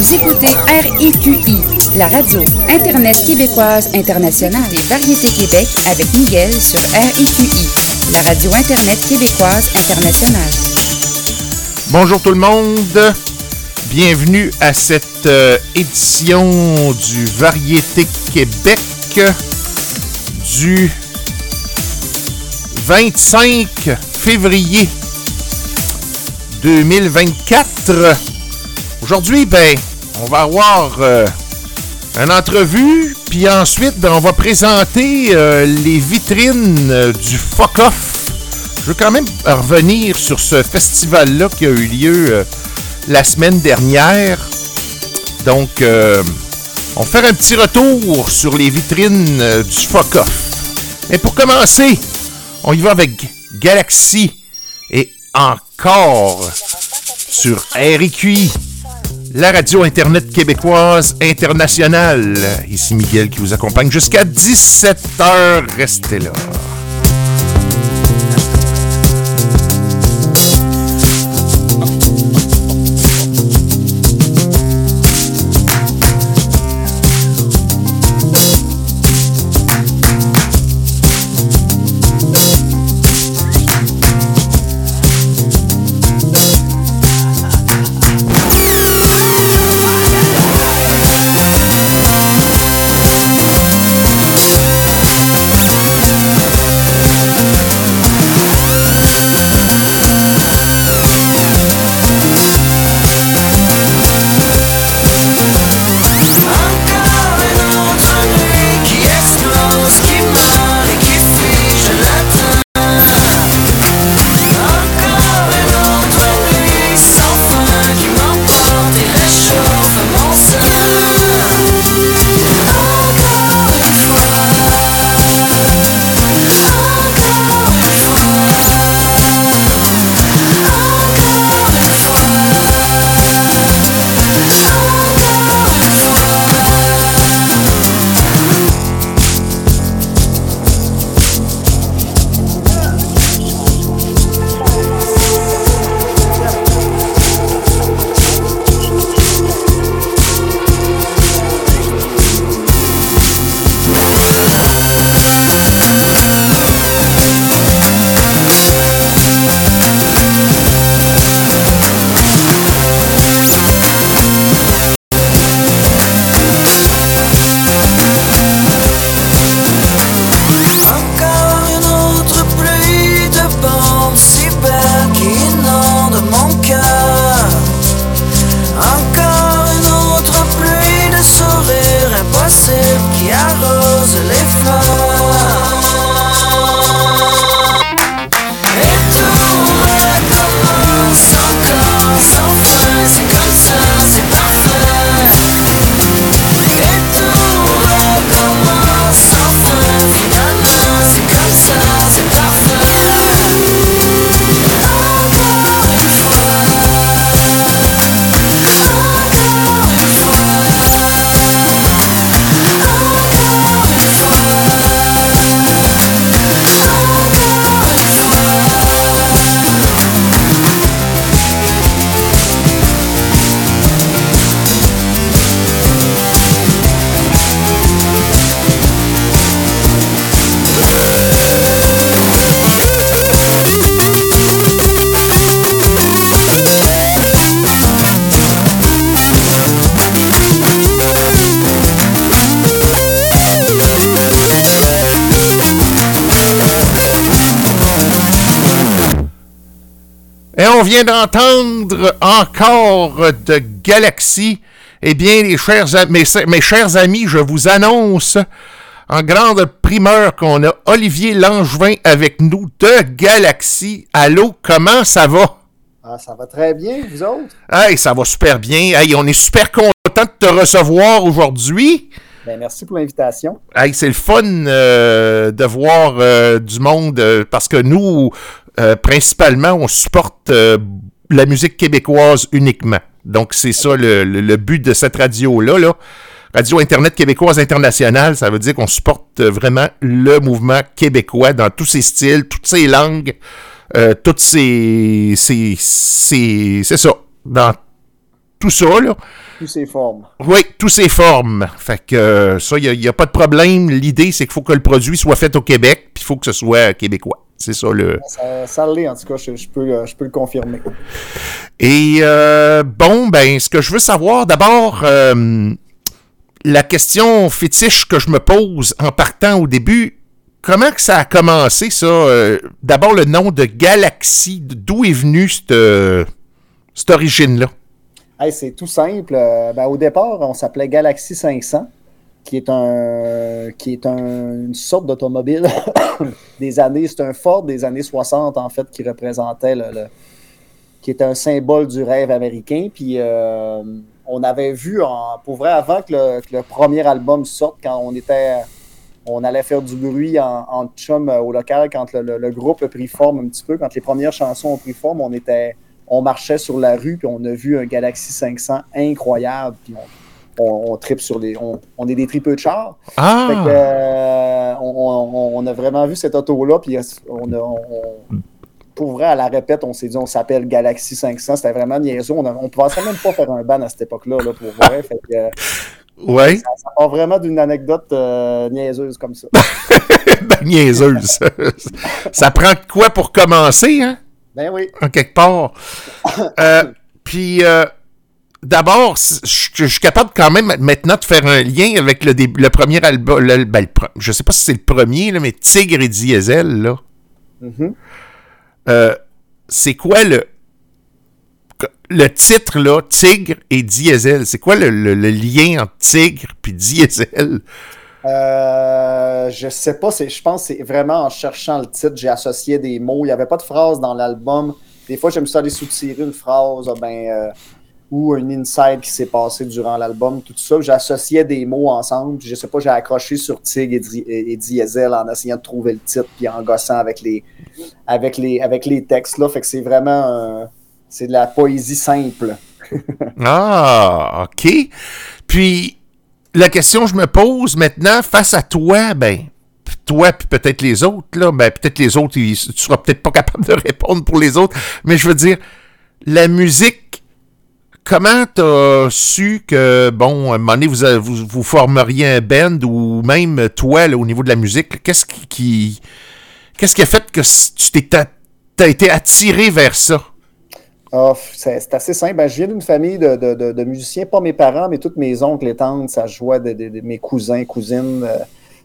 Vous écoutez RIQI, la radio Internet québécoise internationale des variétés Québec avec Miguel sur RIQI, la radio Internet québécoise internationale. Bonjour tout le monde. Bienvenue à cette euh, édition du Variété Québec du 25 février 2024. Aujourd'hui, ben, on va avoir euh, une entrevue, puis ensuite, ben, on va présenter euh, les vitrines euh, du Fuck Off. Je veux quand même revenir sur ce festival-là qui a eu lieu la semaine dernière. Donc, on va faire un petit retour sur les vitrines du Fuck Off. Mais pour commencer, on y va avec Galaxy et encore sur RQI la radio Internet québécoise internationale. Ici Miguel qui vous accompagne jusqu'à 17h. Restez là. Vient d'entendre encore de Galaxy. Eh bien, les chers, mes, mes chers amis, je vous annonce en grande primeur qu'on a Olivier Langevin avec nous de Galaxy. Allô, comment ça va? Ah, ça va très bien, vous autres? Hey, ça va super bien. Hey, on est super content de te recevoir aujourd'hui. Ben, merci pour l'invitation. Hey, c'est le fun euh, de voir euh, du monde euh, parce que nous, euh, principalement, on supporte euh, la musique québécoise uniquement. Donc, c'est ça le, but de cette radio-là. Là. Radio Internet québécoise internationale, ça veut dire qu'on supporte vraiment le mouvement québécois dans tous ses styles, toutes ses langues, euh, toutes ses... C'est ça. Dans tout ça, là. Tous ces formes. Oui, tous ces formes. Fait que euh, ça, il n'y a, pas de problème. L'idée, c'est qu'il faut que le produit soit fait au Québec, puis il faut que ce soit québécois. C'est ça le. Ça, ça l'est, en tout cas, je, peux, je peux le confirmer. Et euh, bon, ben, ce que je veux savoir, d'abord, euh, la question fétiche que je me pose en partant au début, comment que ça a commencé, ça? Euh, d'abord, le nom de Galaxy, d'où est venue cette, euh, cette origine-là? c'est tout simple. Euh, ben, au départ, on s'appelait Galaxy 500, qui est, un, qui est une sorte d'automobile des années, c'est un Ford des années 60, en fait, qui représentait le, qui est un symbole du rêve américain. Puis on avait vu, en, pour vrai, avant que le, premier album sorte, quand on était, on allait faire du bruit en, chum euh, au local, quand le, groupe a pris forme un petit peu, quand les premières chansons ont pris forme, on était, on marchait sur la rue, puis on a vu un Galaxy 500 incroyable, puis on, tripe sur les, on, est des tripeux de char. Ah! Euh, on, a vraiment vu cette auto-là, puis on, a, pour vrai, à la répète, on s'est dit on s'appelle Galaxy 500. C'était vraiment niaiseux. On ne pensait même pas faire un ban à cette époque-là, là, pour vrai. Fait que, euh, ouais. Ça, part vraiment d'une anecdote euh, niaiseuse comme ça. ben, niaiseuse. ça prend quoi pour commencer, hein? Ben oui. En quelque part. Euh, puis, d'abord, je suis capable quand même maintenant de faire un lien avec le, le premier album. Le, ben, je sais pas si c'est le premier, là, mais Tigre et Diesel, là. Mm euh, c'est quoi le le titre là, Tigre et Diesel? C'est quoi le, lien entre Tigre et Diesel? Euh, je sais pas, je pense que c'est vraiment en cherchant le titre, j'ai associé des mots. Il n'y avait pas de phrase dans l'album. Des fois, j'aime ça aller soutirer une phrase. Ah ben, euh, ou un inside qui s'est passé durant l'album, tout ça. J'associais des mots ensemble. Je sais pas, j'ai accroché sur Tig et, Diesel en essayant de trouver le titre puis en gossant avec les, avec les, avec les textes là. Fait que c'est vraiment de la poésie simple. ah, ok. Puis la question que je me pose maintenant face à toi, ben toi puis peut-être les autres là, ben peut-être les autres, tu seras peut-être pas capable de répondre pour les autres, mais je veux dire la musique comment t'as su que, bon, à un moment donné, vous, vous, formeriez un band ou même toi, au niveau de la musique, qu'est-ce qui, qu'est-ce qui a fait que tu t'es, été attiré vers ça? Oh, c'est assez simple. Ben, je viens d'une famille de, musiciens, pas mes parents, mais toutes mes oncles et tantes, ça jouait de, mes cousins, cousines. Euh,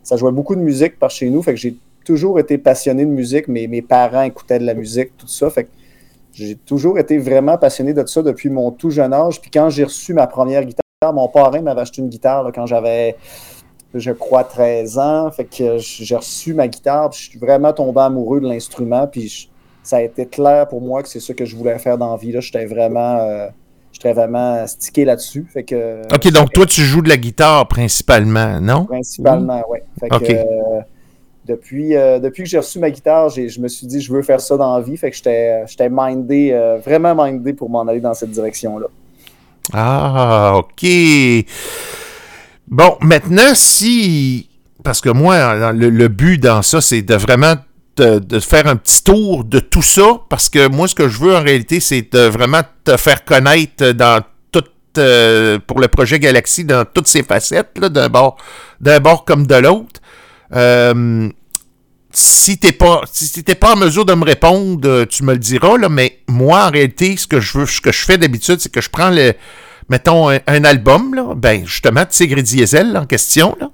ça jouait beaucoup de musique par chez nous. Fait que j'ai toujours été passionné de musique. mais mes parents écoutaient de la musique, tout ça. Fait que j'ai toujours été vraiment passionné de ça depuis mon tout jeune âge. Puis quand j'ai reçu ma première guitare, mon parrain m'avait acheté une guitare quand j'avais, je crois, 13 ans. Fait que j'ai reçu ma guitare, puis je suis vraiment tombé amoureux de l'instrument. Puis ça a été clair pour moi que c'est ça que je voulais faire dans la vie. J'étais vraiment, euh, vraiment stické là-dessus. Fait que, OK, donc toi, tu joues de la guitare principalement, non? Principalement, oui. Ouais. Euh, depuis, euh, depuis que j'ai reçu ma guitare, je me suis dit je veux faire ça dans la vie. Fait que j'étais mindé, euh, vraiment mindé pour m'en aller dans cette direction-là. Ah, OK. Bon, maintenant, si. Parce que moi, le, but dans ça, c'est de vraiment de, faire un petit tour de tout ça. Parce que moi, ce que je veux en réalité, c'est de vraiment te faire connaître dans tout. Euh, pour le projet Galaxy, dans toutes ses facettes, d'un bord, bord comme de l'autre. Euh, si t'es pas si t'es pas en mesure de me répondre, euh, tu me le diras là, mais moi en réalité ce que je veux ce que je fais d'habitude c'est que je prends le mettons un, album là, ben justement Tigre et Diesel en question là.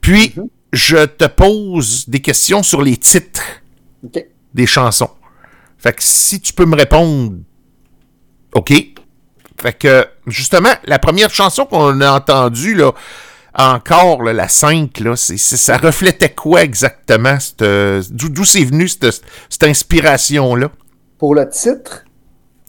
Puis mhm. je te pose des questions sur les titres des chansons. Fait que si tu peux me répondre OK. Fait que justement la première chanson qu'on a entendue là encore, la 5, là, ça reflétait quoi exactement? D'où c'est venu cette, inspiration-là? Pour le titre?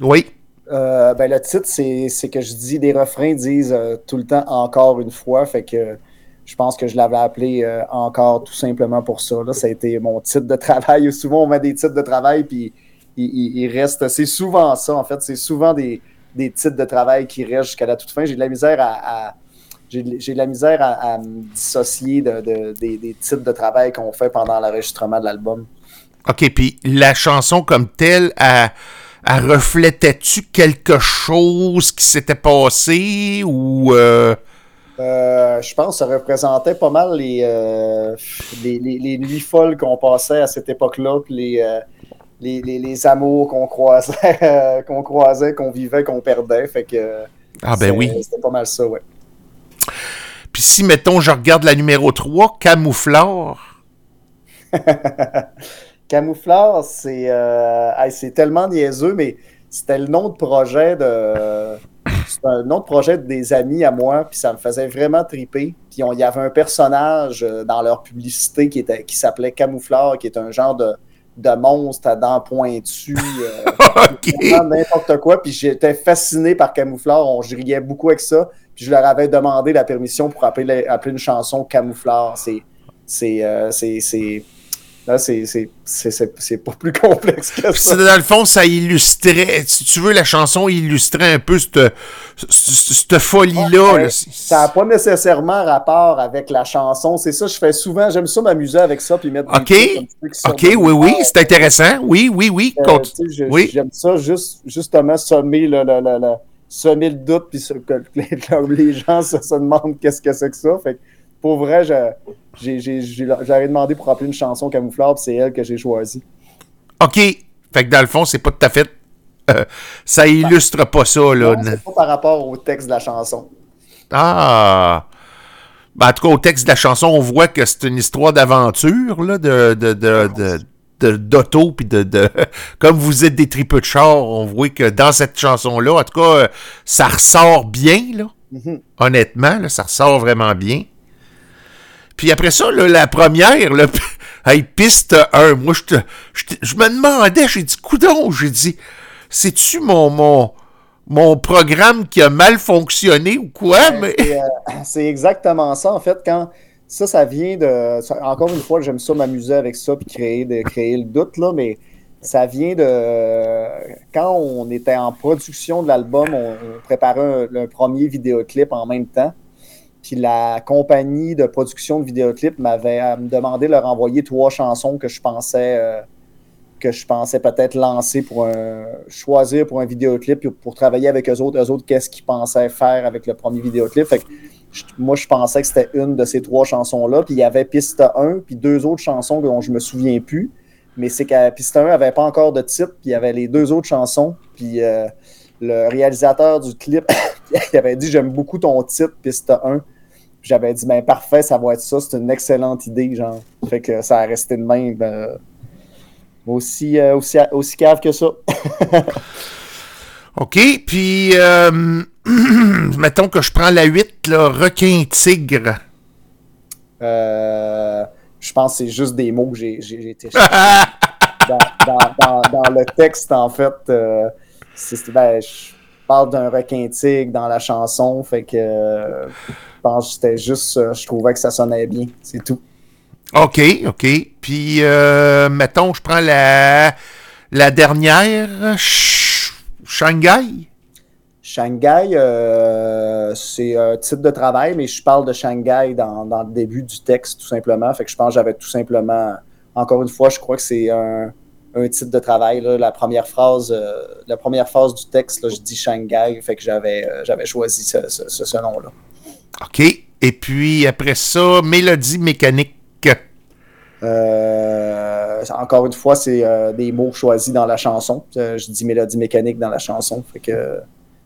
Oui. Euh, ben, le titre, c'est que je dis, des refrains disent euh, tout le temps encore une fois, fait que je pense que je l'avais appelé euh, encore tout simplement pour ça. Là. Ça a été mon titre de travail. Souvent, on met des titres de travail, puis il, reste. C'est souvent ça, en fait. C'est souvent des, titres de travail qui restent jusqu'à la toute fin. J'ai de la misère à j'ai de la misère à, me dissocier de, des, types de travail qu'on fait pendant l'enregistrement de l'album. OK, puis la chanson comme telle, reflétait-tu quelque chose qui s'était passé ou. Euh, je pense que ça représentait pas mal les, les, les, nuits folles qu'on passait à cette époque-là, les, les, les, amours qu'on croisait, qu'on croisait, qu'on vivait, qu'on perdait. Fait que. Ah, ben oui. C'était pas mal ça, ouais. Puis si, mettons, je regarde la numéro 3, Camoufleur. Camoufleur, c'est euh, c'est tellement niaiseux, mais c'était le nom de projet de. C'est un nom de projet des amis à moi, puis ça me faisait vraiment triper. Puis il y avait un personnage euh, dans leur publicité qui, était, qui s'appelait Camoufleur, qui est un genre de, de monstre à dents pointues. Euh, n'importe quoi. Puis j'étais fasciné par Camoufleur. On riais beaucoup avec ça. Puis je leur avais demandé la permission pour appeler, appeler une chanson Camoufleur. C'est. C'est. Euh, c'est c'est pas plus complexe que ça. Dans le fond, ça illustrait, si tu veux, la chanson illustrait un peu cette, cette folie-là. ça n'a pas nécessairement rapport avec la chanson. C'est ça, je fais souvent, j'aime ça m'amuser avec ça. Puis mettre OK, OK, oui, oui, c'est intéressant. Oui, oui, oui. Euh, oui. J'aime ça, juste, justement, sommer le, le, le, semer le doute, puis que les gens se, se demandent qu'est-ce que c'est que ça. Fait pour vrai, j'avais demandé pour rappeler une chanson camouflard, c'est elle que j'ai choisie. OK. Fait que dans le fond, c'est pas tout à fait. Euh, ça illustre pas ça, là. c'est pas par rapport au texte de la chanson. Ah! Ben, en tout cas, au texte de la chanson, on voit que c'est une histoire d'aventure, là, de, de, de, d'auto, puis de, de, comme vous êtes des tripeux de char, on voit que dans cette chanson-là, en tout cas, euh, ça ressort bien, là. Mm-hmm. Honnêtement, là, ça ressort vraiment bien. Puis après ça, la première, là, hey, piste 1, moi, je, je, me demandais, j'ai dit, coudon, j'ai dit, c'est-tu mon, mon, mon programme qui a mal fonctionné ou quoi? Mais... Euh, c'est exactement ça, en fait, quand ça, ça vient de. Encore une fois, j'aime ça m'amuser avec ça puis créer, de, créer le doute, là, mais ça vient de. Quand on était en production de l'album, on, préparait un, premier vidéoclip en même temps. Puis la compagnie de production de vidéoclips m'avait euh, demandé de leur envoyer trois chansons que je pensais euh, que je pensais peut-être lancer pour un choisir pour un vidéoclip pour travailler avec eux autres. Eux autres, qu'est-ce qu'ils pensaient faire avec le premier vidéoclip. Fait que moi, je pensais que c'était une de ces trois chansons-là. Puis il y avait piste 1, puis deux autres chansons dont je me souviens plus. Mais c'est que piste 1 n'avait pas encore de titre, puis il y avait les deux autres chansons. Puis euh, le réalisateur du clip, il avait dit J'aime beaucoup ton titre, piste 1. J'avais dit Ben parfait, ça va être ça, c'est une excellente idée, genre. Fait que ça a resté de même. Ben, aussi, euh, aussi, aussi cave que ça. OK, puis euh, mettons que je prends la 8, là, requin tigre. Euh, je pense que c'est juste des mots que j'ai été dans, dans, le texte, en fait. Euh, ben, je parle d'un requin-tigre dans la chanson, fait que je pense que c'était juste, je trouvais que ça sonnait bien, c'est tout. OK, OK. Puis, euh, mettons, je prends la, la dernière, Shanghai? Shanghai, euh, c'est un titre de travail, mais je parle de Shanghai dans, dans, le début du texte, tout simplement. Fait que je pense que j'avais tout simplement, encore une fois, je crois que c'est un, un titre de travail. Là. La première phrase, euh, la première phrase du texte, là, je dis Shanghai, fait que j'avais, euh, j'avais choisi ce, ce, ce nom-là. OK. Et puis après ça, mélodie mécanique. Euh, encore une fois, c'est des mots choisis dans la chanson. Je dis mélodie mécanique dans la chanson. Fait que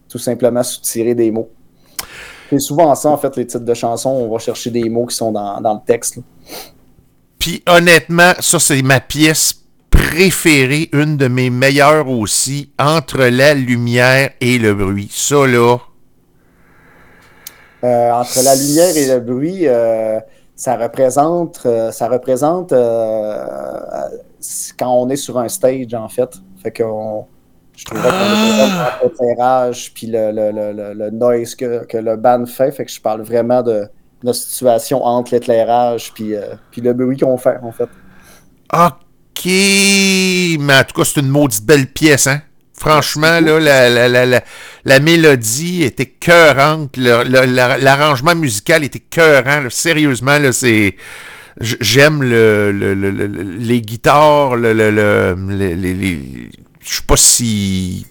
tout simplement soutirer des mots. C'est souvent ça, en fait, les titres de chansons. On va chercher des mots qui sont dans, le texte. Puis honnêtement, ça, c'est ma pièce préférée, une de mes meilleures aussi, entre la lumière et le bruit. Ça, là. entre la lumière et le bruit, ça représente, euh, ça représente euh, quand on est sur un stage, en fait. Fait qu'on. Je trouverais qu'on ah! est l'éclairage puis le, le, le, noise que, que, le band fait. Fait que je parle vraiment de notre situation entre l'éclairage puis, euh, puis le bruit qu'on fait, en fait. OK! Mais en tout cas, c'est une maudite belle pièce, hein? Franchement, là, la, la, la, la, mélodie était cœurante. L'arrangement musical était cœurant. sérieusement, là, c'est. J'aime le, les guitares, le, les, je sais pas si.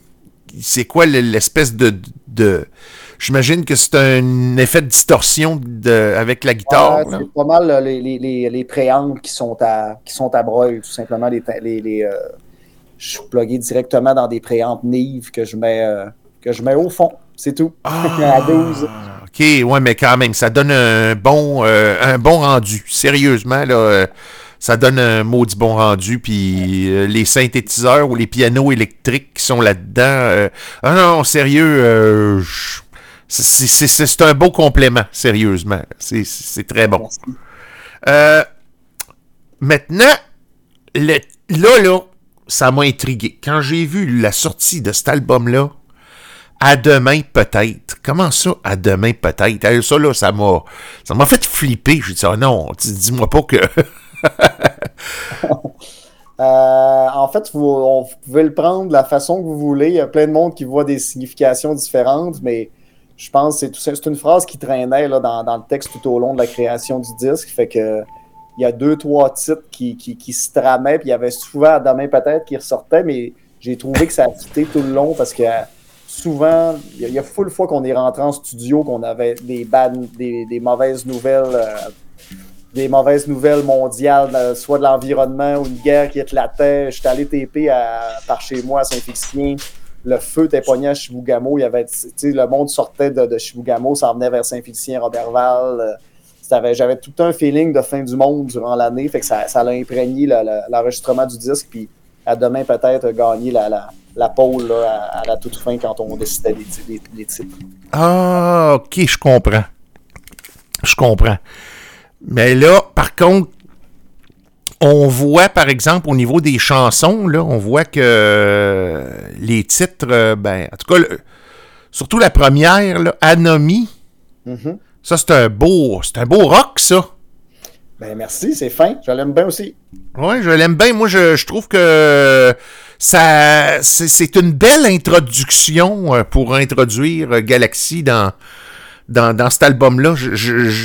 C'est quoi l'espèce de. de J'imagine que c'est un effet de distorsion de, avec la guitare. c'est pas mal les, les, les, préampes qui sont à qui sont à broil, tout simplement. Les, les, euh, je suis plugué directement dans des préampes Nive que je mets euh, que je mets au fond. C'est tout. Ah, à 12. OK, ouais, mais quand même, ça donne un bon, euh, un bon rendu. Sérieusement, là ça donne un maudit bon rendu. Puis euh, les synthétiseurs ou les pianos électriques qui sont là-dedans. Euh, ah non, sérieux, euh, c'est un beau complément, sérieusement. C'est très bon. maintenant, là, là, ça m'a intrigué. Quand j'ai vu la sortie de cet album-là, à demain peut-être. Comment ça, à demain peut-être? Ça, là, ça m'a, ça m'a fait flipper. J'ai dit, oh non, dis-moi pas que Euh, en fait, vous, pouvez le prendre de la façon que vous voulez. Il y a plein de monde qui voit des significations différentes, mais je pense que c'est une phrase qui traînait dans, le texte tout au long de la création du disque. Fait que il y a deux, trois titres qui, se tramaient, puis il y avait souvent demain peut-être qui ressortait, mais j'ai trouvé que ça a quitté tout le long parce que souvent, il y, a full fois qu'on est rentré en studio, qu'on avait des, des, mauvaises nouvelles. Euh, des mauvaises nouvelles mondiales, soit de l'environnement ou une guerre qui éclatait. J'étais allé TP par chez moi à Saint-Félicien. Le feu était pogné à Chibougamau. Il y avait, le monde sortait de, de Chibougamau, s'en venait vers Saint-Félicien, Robertval. J'avais tout un feeling de fin du monde durant l'année. Fait que ça, ça a imprégné l'enregistrement du disque. Puis à demain, peut-être, gagner la, pole à, la toute fin quand on décidait des titres. Ah, ok, je comprends. Je comprends. Mais là, par contre, on voit, par exemple, au niveau des chansons, là, on voit que euh, les titres, euh, ben, en tout cas, surtout la première, là, Anomie, mm-hmm. ça, c'est un beau, c'est un beau rock, ça. Ben, merci, c'est fin. Je l'aime bien aussi. Oui, je l'aime bien. Moi, je, trouve que ça, c'est une belle introduction euh, pour introduire Galaxy dans, dans, cet album-là.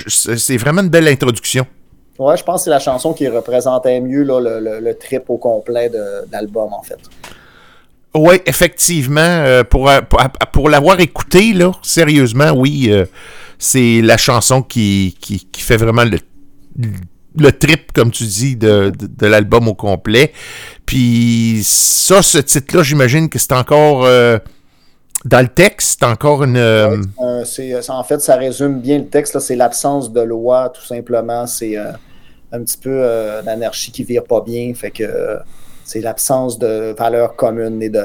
c'est vraiment une belle introduction. Ouais, je pense que c'est la chanson qui représentait mieux le, trip au complet de, l'album, en fait. Oui, effectivement. Euh, pour, pour, l'avoir écouté, là, sérieusement, oui, euh, c'est la chanson qui, qui, fait vraiment le, le trip, comme tu dis, de, l'album au complet. Puis ça, ce titre-là, j'imagine que c'est encore... Euh, dans le texte, encore une. Euh, en fait, ça résume bien le texte. C'est l'absence de loi, tout simplement. C'est euh, un petit peu euh, l'anarchie qui vire pas bien. Fait que c'est l'absence de valeurs communes et de,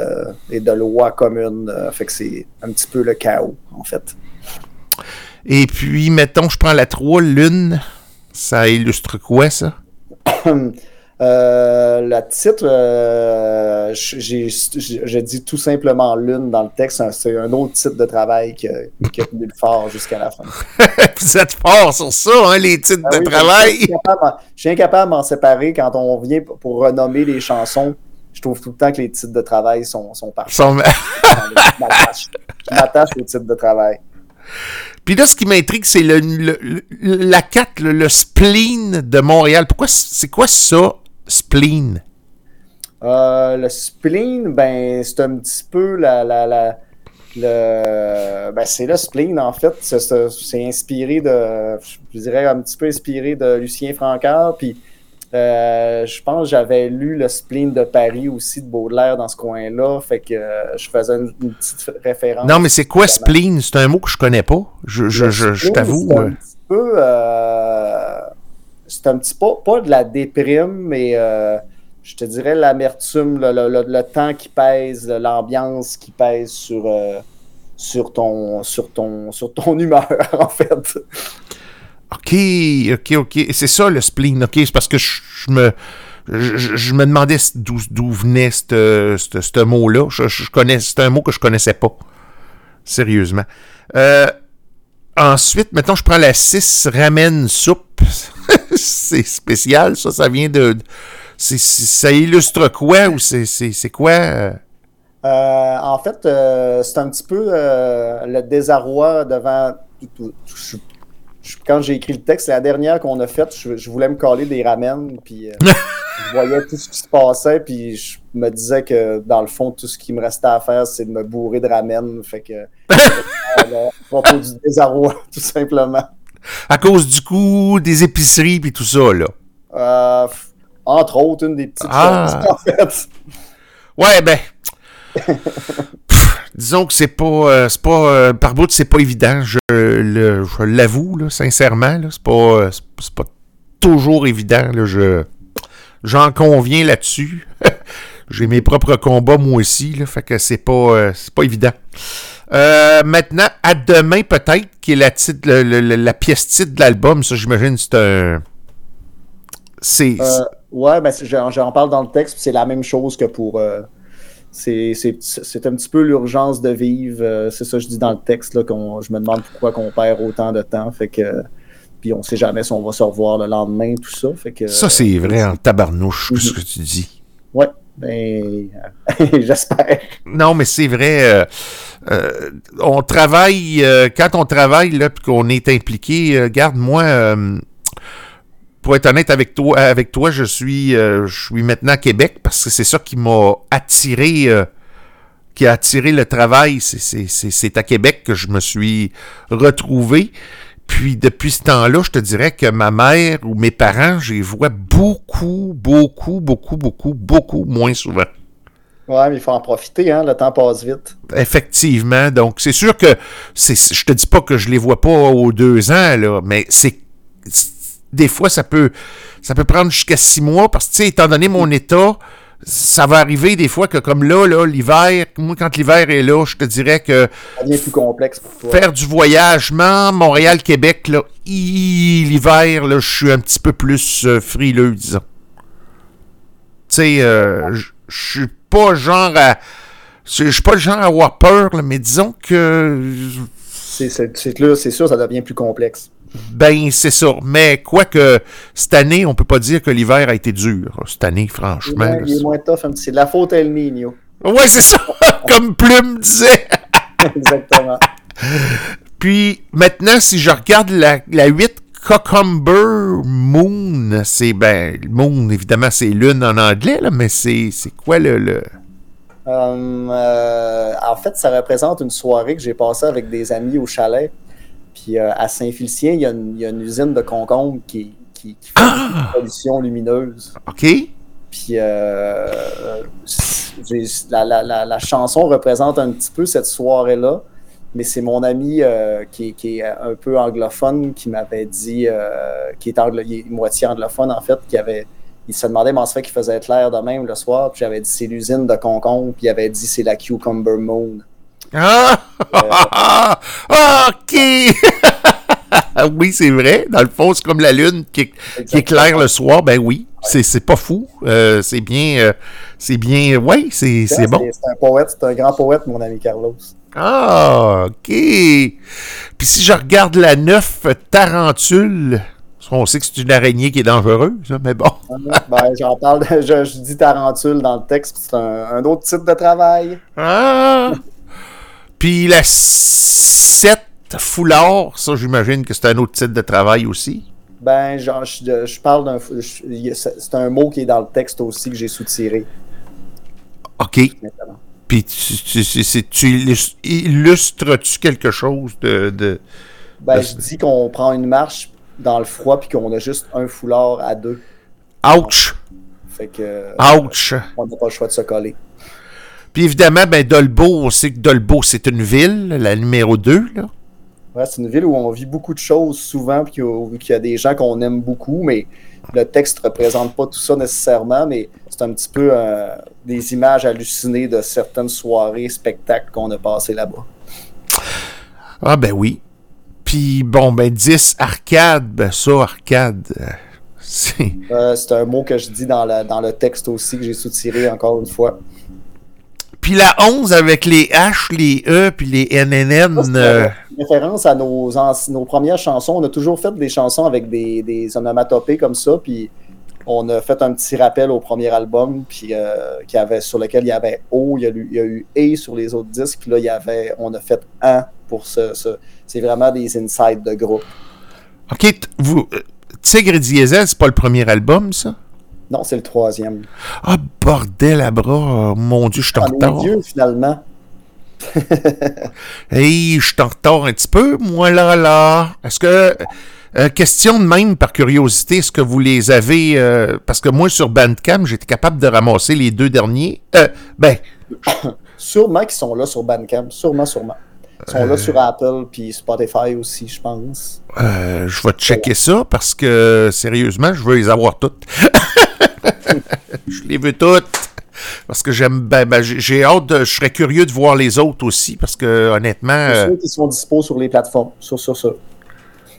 et de lois communes. fait que c'est un petit peu le chaos, en fait. Et puis, mettons, je prends la 3, lune. Ça illustre quoi, ça? Euh, le titre, euh, j'ai dit tout simplement Lune dans le texte. C'est un autre titre de travail qui a, tenu le fort jusqu'à la fin. Vous êtes fort sur ça, hein, les titres ah de travail? Je suis incapable de m'en séparer quand on vient pour renommer les chansons. Je trouve tout le temps que les titres de travail sont, sont parfaits. je m'attache aux titres de travail. Puis là, ce qui m'intrigue, c'est le, la 4, le, spleen de Montréal. Pourquoi c'est quoi ça, spleen? Euh, le spleen, ben, c'est un petit peu la. la, la le, ben, c'est le spleen, en fait. C'est inspiré de. Je dirais un petit peu inspiré de Lucien Francard. Puis. Euh, je pense que j'avais lu le spleen de Paris aussi de Baudelaire dans ce coin-là, fait que euh, je faisais une, petite référence. Non, mais c'est quoi spleen? C'est un mot que je connais pas. Je, je, je, t'avoue. C'est un petit peu c'est un petit peu, pas de la déprime, mais euh, je te dirais l'amertume, le, temps qui pèse, l'ambiance qui pèse sur, euh, sur, ton, sur, ton, sur ton humeur, en fait. OK, OK, OK. C'est ça le spleen, OK? C'est parce que je, me. Je, me demandais d'où venait ce mot-là. C'est un mot que je connaissais pas. Sérieusement. Euh, ensuite, maintenant, je prends la 6 ramen soupe. c'est spécial, ça. Ça vient de. ça illustre quoi ou c'est quoi? Euh? Euh, en fait, euh, c'est un petit peu le désarroi devant. quand j'ai écrit le texte, la dernière qu'on a faite, je, voulais me coller des ramen, puis je voyais tout ce qui se passait, puis je me disais que dans le fond, tout ce qui me restait à faire, c'est de me bourrer de ramen. Fait que. propos du désarroi, tout simplement. À cause du coût des épiceries puis tout ça, là. Euh, entre autres, une des petites ah. choses, en fait. Ouais, ben. disons que c'est pas, euh, c'est pas euh, par bout c'est pas évident je, l'avoue là, sincèrement là, c'est pas c'est pas toujours évident là, je j'en conviens là-dessus j'ai mes propres combats moi aussi là, fait que c'est pas c'est pas évident maintenant à demain peut-être qui est la titre la pièce titre de l'album ça j'imagine c'est un c'est ouais ben j'en parle dans le texte c'est la même chose que pour c'est un petit peu l'urgence de vivre. Euh, c'est ça que je dis dans le texte. Là, je me demande pourquoi qu'on perd autant de temps. Fait que, puis on sait jamais si on va se revoir le lendemain, tout ça. Fait que, ça, c'est vrai en tabarnouche, ce mhm. que tu dis. Ouais, ben, j'espère. Non, mais c'est vrai. Euh, euh, on travaille, quand on travaille, là, puis qu'on est impliqué, garde, moi pour être honnête avec toi, avec toi, je suis, euh, je suis maintenant à Québec parce que c'est ça qui m'a attiré, euh, qui a attiré le travail. C'est à Québec que je me suis retrouvé. Puis depuis ce temps-là, je te dirais que ma mère ou mes parents, je les vois beaucoup, beaucoup, beaucoup, beaucoup, beaucoup moins souvent. Ouais, mais il faut en profiter, hein, le temps passe vite. Effectivement. Donc, c'est sûr que je te dis pas que je les vois pas aux deux ans, là, mais c'est des fois, ça peut, ça peut prendre jusqu'à six mois parce que, étant donné mon état, ça va arriver des fois que, comme là, là l'hiver, moi, quand l'hiver est là, je te dirais que. Ça devient plus complexe pour toi. Faire du voyagement, Montréal-Québec, là, l'hiver, là, je suis un petit peu plus euh, frileux, disons. Tu sais, euh, je suis pas genre à. Je suis pas le genre à avoir peur, mais disons que. C'est sûr, ça devient plus complexe. Ben, c'est ça. Mais quoique, cette année, on peut pas dire que l'hiver a été dur. Cette année, franchement. Il est, moins tough. C'est de la faute à El Nino. Ouais, c'est ça. Comme Plume disait. Exactement. Puis, maintenant, si je regarde la, la 8 Cucumber Moon, c'est, ben, Moon, évidemment, c'est lune en anglais, là, mais c'est quoi le... le... Euh, euh, en fait, ça représente une soirée que j'ai passée avec des amis au chalet. Puis euh, à Saint-Félicien, il, y, a une usine de concombre qui, qui, fait ah! une pollution lumineuse. OK. Puis euh, la, chanson représente un petit peu cette soirée-là, mais c'est mon ami euh, qui, est un peu anglophone qui m'avait dit, qui est, moitié anglophone en fait, qui avait. Il se demandait, mais en fait, qu'il faisait clair de même le soir. Puis j'avais dit, c'est l'usine de concombre. Puis il avait dit, c'est la Cucumber Moon. Ah! OK! oui, c'est vrai. Dans le fond, c'est comme la lune qui, éclaire le soir. Ben oui, c'est pas fou. Euh, c'est bien. Euh, c'est bien. Oui, c'est bon. C'est un poète, c'est un grand poète, mon ami Carlos. Ah, OK. Puis si je regarde la neuf tarentule, on sait que c'est une araignée qui est dangereuse, mais bon. ben, j'en parle, je, dis tarentule dans le texte, c'est un, un, autre type de travail. Ah! Puis la 7 foulard, ça, j'imagine que c'est un autre type de travail aussi. Ben, genre, je, parle d'un. C'est un mot qui est dans le texte aussi que j'ai soutiré. OK. Puis tu, tu, illustres-tu quelque chose de. ben, je dis qu'on prend une marche dans le froid puis qu'on a juste un foulard à deux. Ouch! Fait que. Ouch! On n'a pas le choix de se coller. Puis évidemment, ben Dolbeau, on sait que Dolbeau, c'est une ville, la numéro 2, là. Ouais, c'est une ville où on vit beaucoup de choses souvent, puis qu'il y a des gens qu'on aime beaucoup, mais le texte ne représente pas tout ça nécessairement, mais c'est un petit peu euh, des images hallucinées de certaines soirées, spectacles qu'on a passé là-bas. Ah ben oui. Puis bon, ben 10, arcade, ben ça, arcade, euh, c'est... Euh, c'est un mot que je dis dans, dans le texte aussi, que j'ai soutiré encore une fois. Puis la 11 avec les H, les E, puis les NNN. Euh... référence à nos, nos premières chansons. On a toujours fait des chansons avec des, des onomatopées comme ça. Puis on a fait un petit rappel au premier album, puis euh, qui avait, sur lequel il y avait O, il y a, eu, il y a eu E sur les autres disques. Puis là, il y avait, on a fait un pour ce. c'est vraiment des insights de groupe. OK. Vous, euh, Tigre Diesel, c'est pas le premier album, ça? Non, c'est le troisième. Ah, bordel à bras. Mon Dieu, je suis en Ah, retard. mon Dieu, finalement. Hey, je suis en retard un petit peu, moi là, là. Est-ce que. Euh, question de même, par curiosité, est-ce que vous les avez. euh, parce que moi, sur Bandcamp, j'étais capable de ramasser les deux derniers. Euh, ben, Sûrement qu'ils sont là sur Bandcamp. Sûrement, sûrement. Ils sont là sur Apple puis Spotify aussi, je pense. je vais checker ça parce que, sérieusement, je veux les avoir toutes. je les veux toutes. Parce que j'aime. Ben, ben, j'ai hâte de. Je serais curieux de voir les autres aussi parce que, honnêtement. Ceux qui sont dispo sur les plateformes. Sur, sur ça.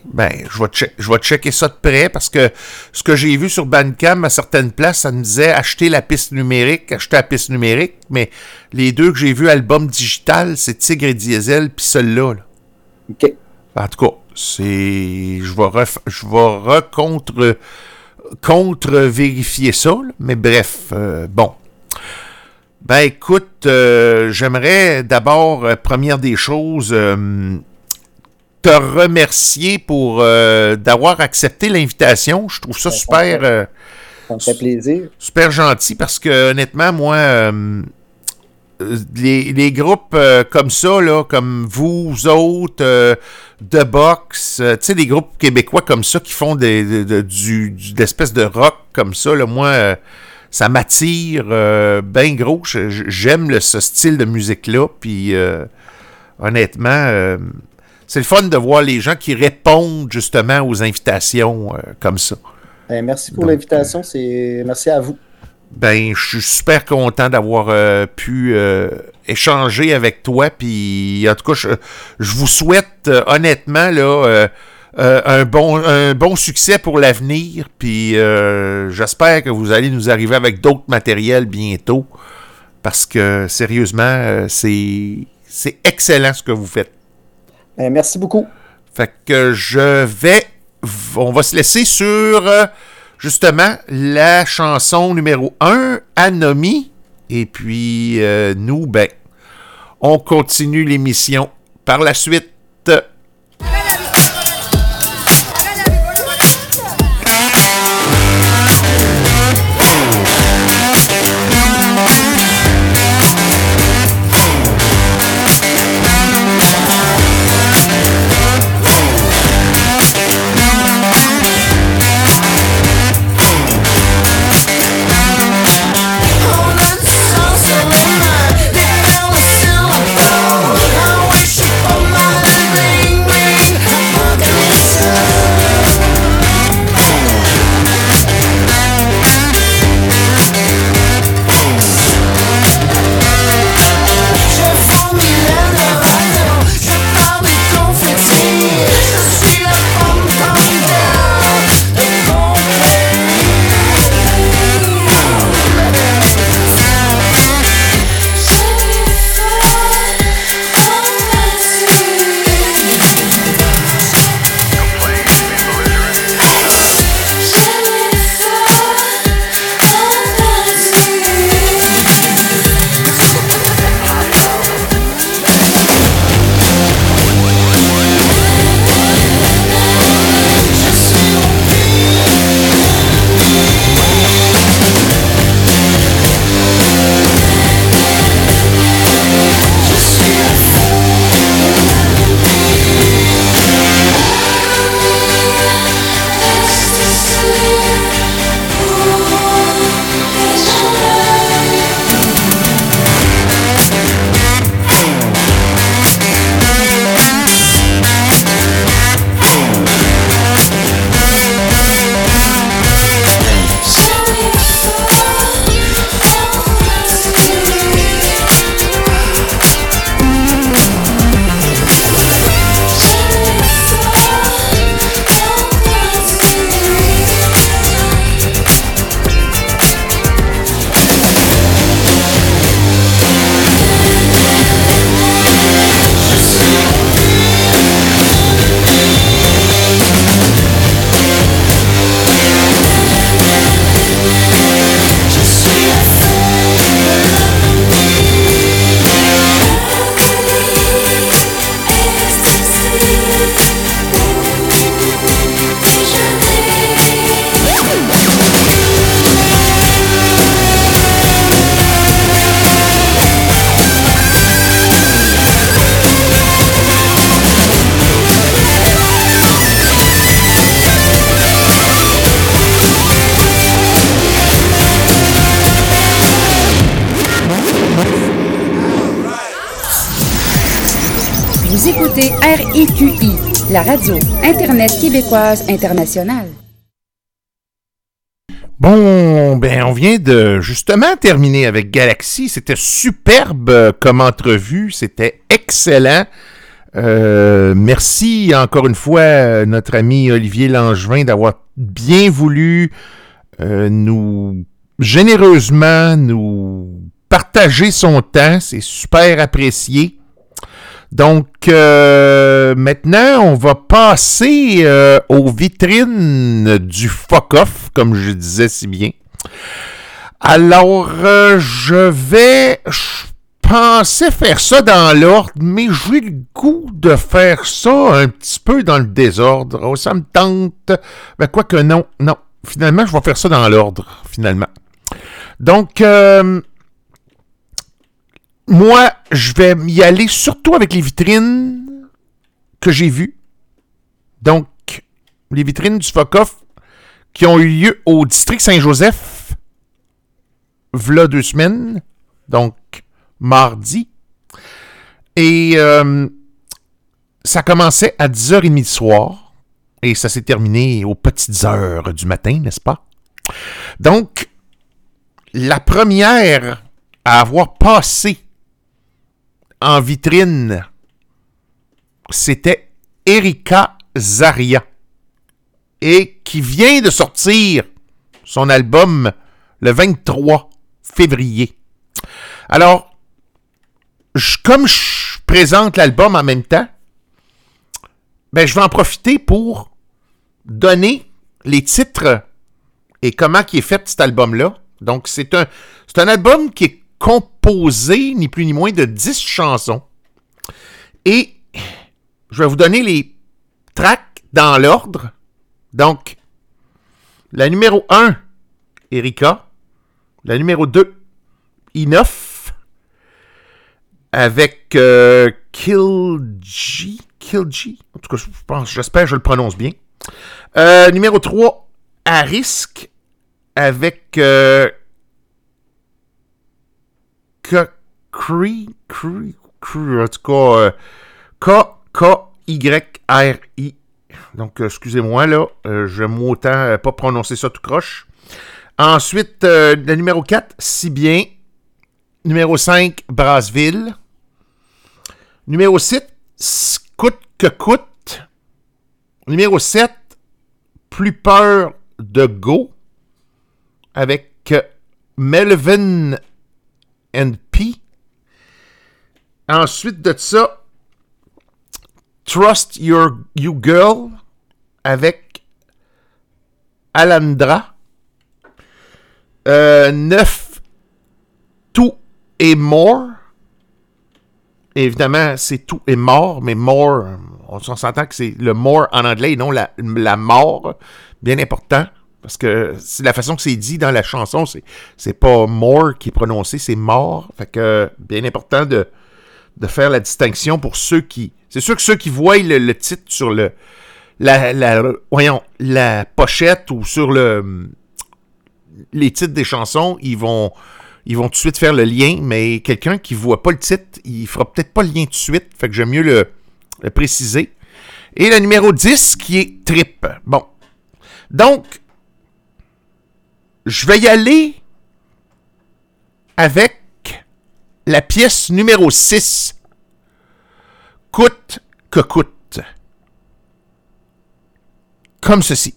Ben, je vais, che- je vais checker ça de près parce que ce que j'ai vu sur Bandcamp à certaines places, ça me disait acheter la piste numérique, acheter la piste numérique, mais les deux que j'ai vus album digital, c'est Tigre et Diesel puis celui-là. là. OK. En tout cas, c'est. Je vais ref- je vais recontre contre vérifier ça, là. mais bref, euh, bon. Ben écoute, euh, j'aimerais d'abord, euh, première des choses, te remercier pour euh, d'avoir accepté l'invitation. Je trouve ça Ben, super, euh, Ça me fait plaisir. super gentil parce que honnêtement, moi, euh, euh, les, les groupes euh, comme ça, là, comme vous, autres, euh, de box, euh, tu sais, des groupes québécois comme ça qui font des, de- de- du, du- d'espèces de rock comme ça, là, moi, euh, ça m'attire bien gros. Je- je- J'aime ce style de musique-là, puis euh, honnêtement, euh, c'est le fun de voir les gens qui répondent justement aux invitations euh, comme ça. Ben, merci pour l'invitation. C'est Merci à vous. Ben, je suis super content d'avoir euh, pu euh, échanger avec toi. Puis, en tout cas, je, je vous souhaite euh, honnêtement là euh, euh, un bon un bon succès pour l'avenir. Puis, euh, j'espère que vous allez nous arriver avec d'autres matériels bientôt, parce que sérieusement, euh, c'est excellent ce que vous faites. Ben, merci beaucoup. Fait que je vais. On va se laisser sur euh, justement la chanson numéro 1, Anomie. Et puis euh, nous, ben, on continue l'émission par la suite. RIQI, la radio Internet québécoise internationale. Bon, ben on vient de justement terminer avec Galaxy. C'était superbe comme entrevue, c'était excellent. Euh, merci encore une fois notre ami Olivier Langevin d'avoir bien voulu euh, nous généreusement nous partager son temps. C'est super apprécié. Donc, euh, maintenant, on va passer euh, aux vitrines du fuck-off, comme je disais si bien. Alors, euh, je vais... Je pensais faire ça dans l'ordre, mais j'ai le goût de faire ça un petit peu dans le désordre. Oh, ça me tente. Ben, quoi que non, non. Finalement, je vais faire ça dans l'ordre, finalement. Donc, moi, je vais y aller surtout avec les vitrines que j'ai vues. Donc, les vitrines du FOCOF qui ont eu lieu au district Saint-Joseph, v'là deux semaines, donc mardi. Et euh, ça commençait à 10h30 du soir et ça s'est terminé aux petites heures du matin, n'est-ce pas? Donc, la première à avoir passé en vitrine, c'était Erika Zaria. Et qui vient de sortir son album le 23 février. Alors, comme je présente l'album en même temps, ben, je vais en profiter pour donner les titres et comment qui est fait cet album-là. Donc, c'est un, c'est un album qui est composé ni plus ni moins de 10 chansons. Et je vais vous donner les tracks dans l'ordre. Donc, la numéro 1, Erika. La numéro 2, Enough. Avec euh, Kilji. Kilji. En tout cas, je pense, j'espère que je le prononce bien. Euh, numéro 3, À risque. Avec euh, Cree, Cree, Cree, en tout cas, K-K-Y-R-I. Donc, euh, excusez-moi, là, euh, je m'autant euh, pas prononcer ça tout croche. Ensuite, le numéro 4, Si bien. Numéro 5, Brassville. Numéro 6, Coûte que coûte. Numéro 7, Plus peur de go. Avec Melvin and. Ensuite de ça, Trust Your You Girl avec Alandra. Euh, 9, Tout et More. évidemment, c'est tout et mort, mais more, on s'entend que c'est le more en anglais et non la, la mort. Bien important. Parce que c'est la façon que c'est dit dans la chanson, c'est, c'est pas more qui est prononcé, c'est mort. Fait que bien important de, de faire la distinction pour ceux qui. C'est sûr que ceux qui voient le, titre sur le. La, la, voyons, la pochette ou sur le les titres des chansons, ils vont ils vont tout de suite faire le lien, mais quelqu'un qui voit pas le titre, il fera peut-être pas le lien tout de suite, fait que j'aime mieux le, le préciser. Et le numéro 10 qui est Trip. Bon. Donc, je vais y aller avec la pièce numéro 6. Coûte que coûte. Comme ceci.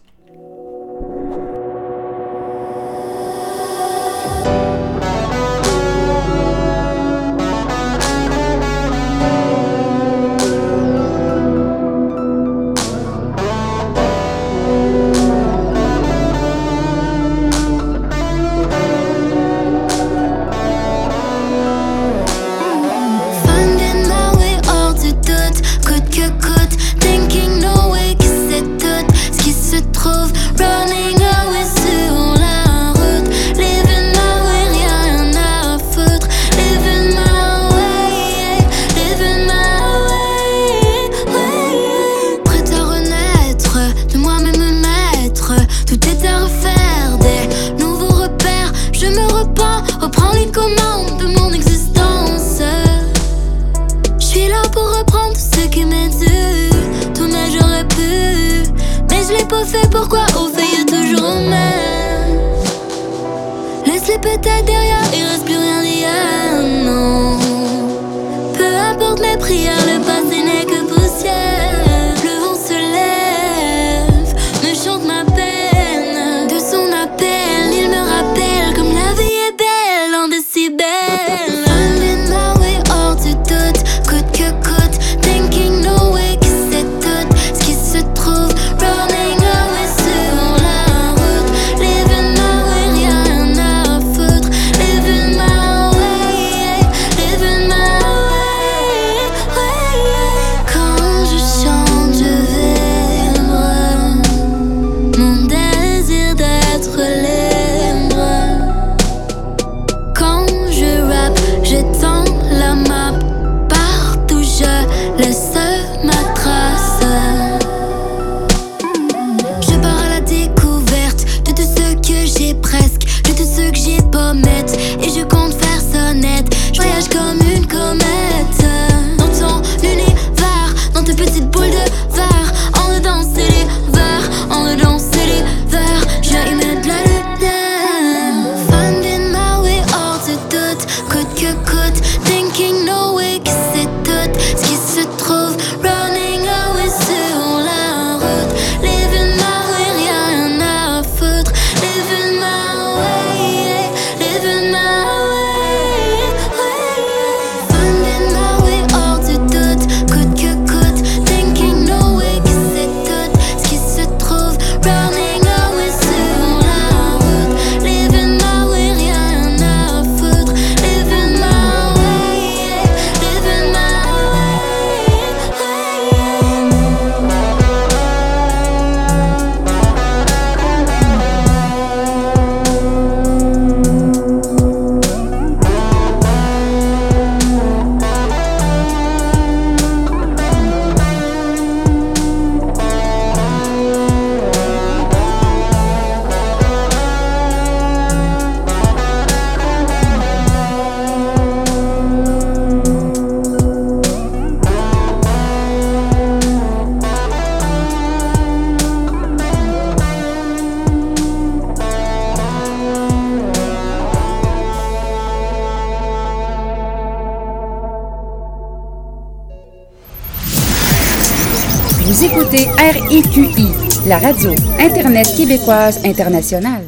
La radio Internet québécoise internationale.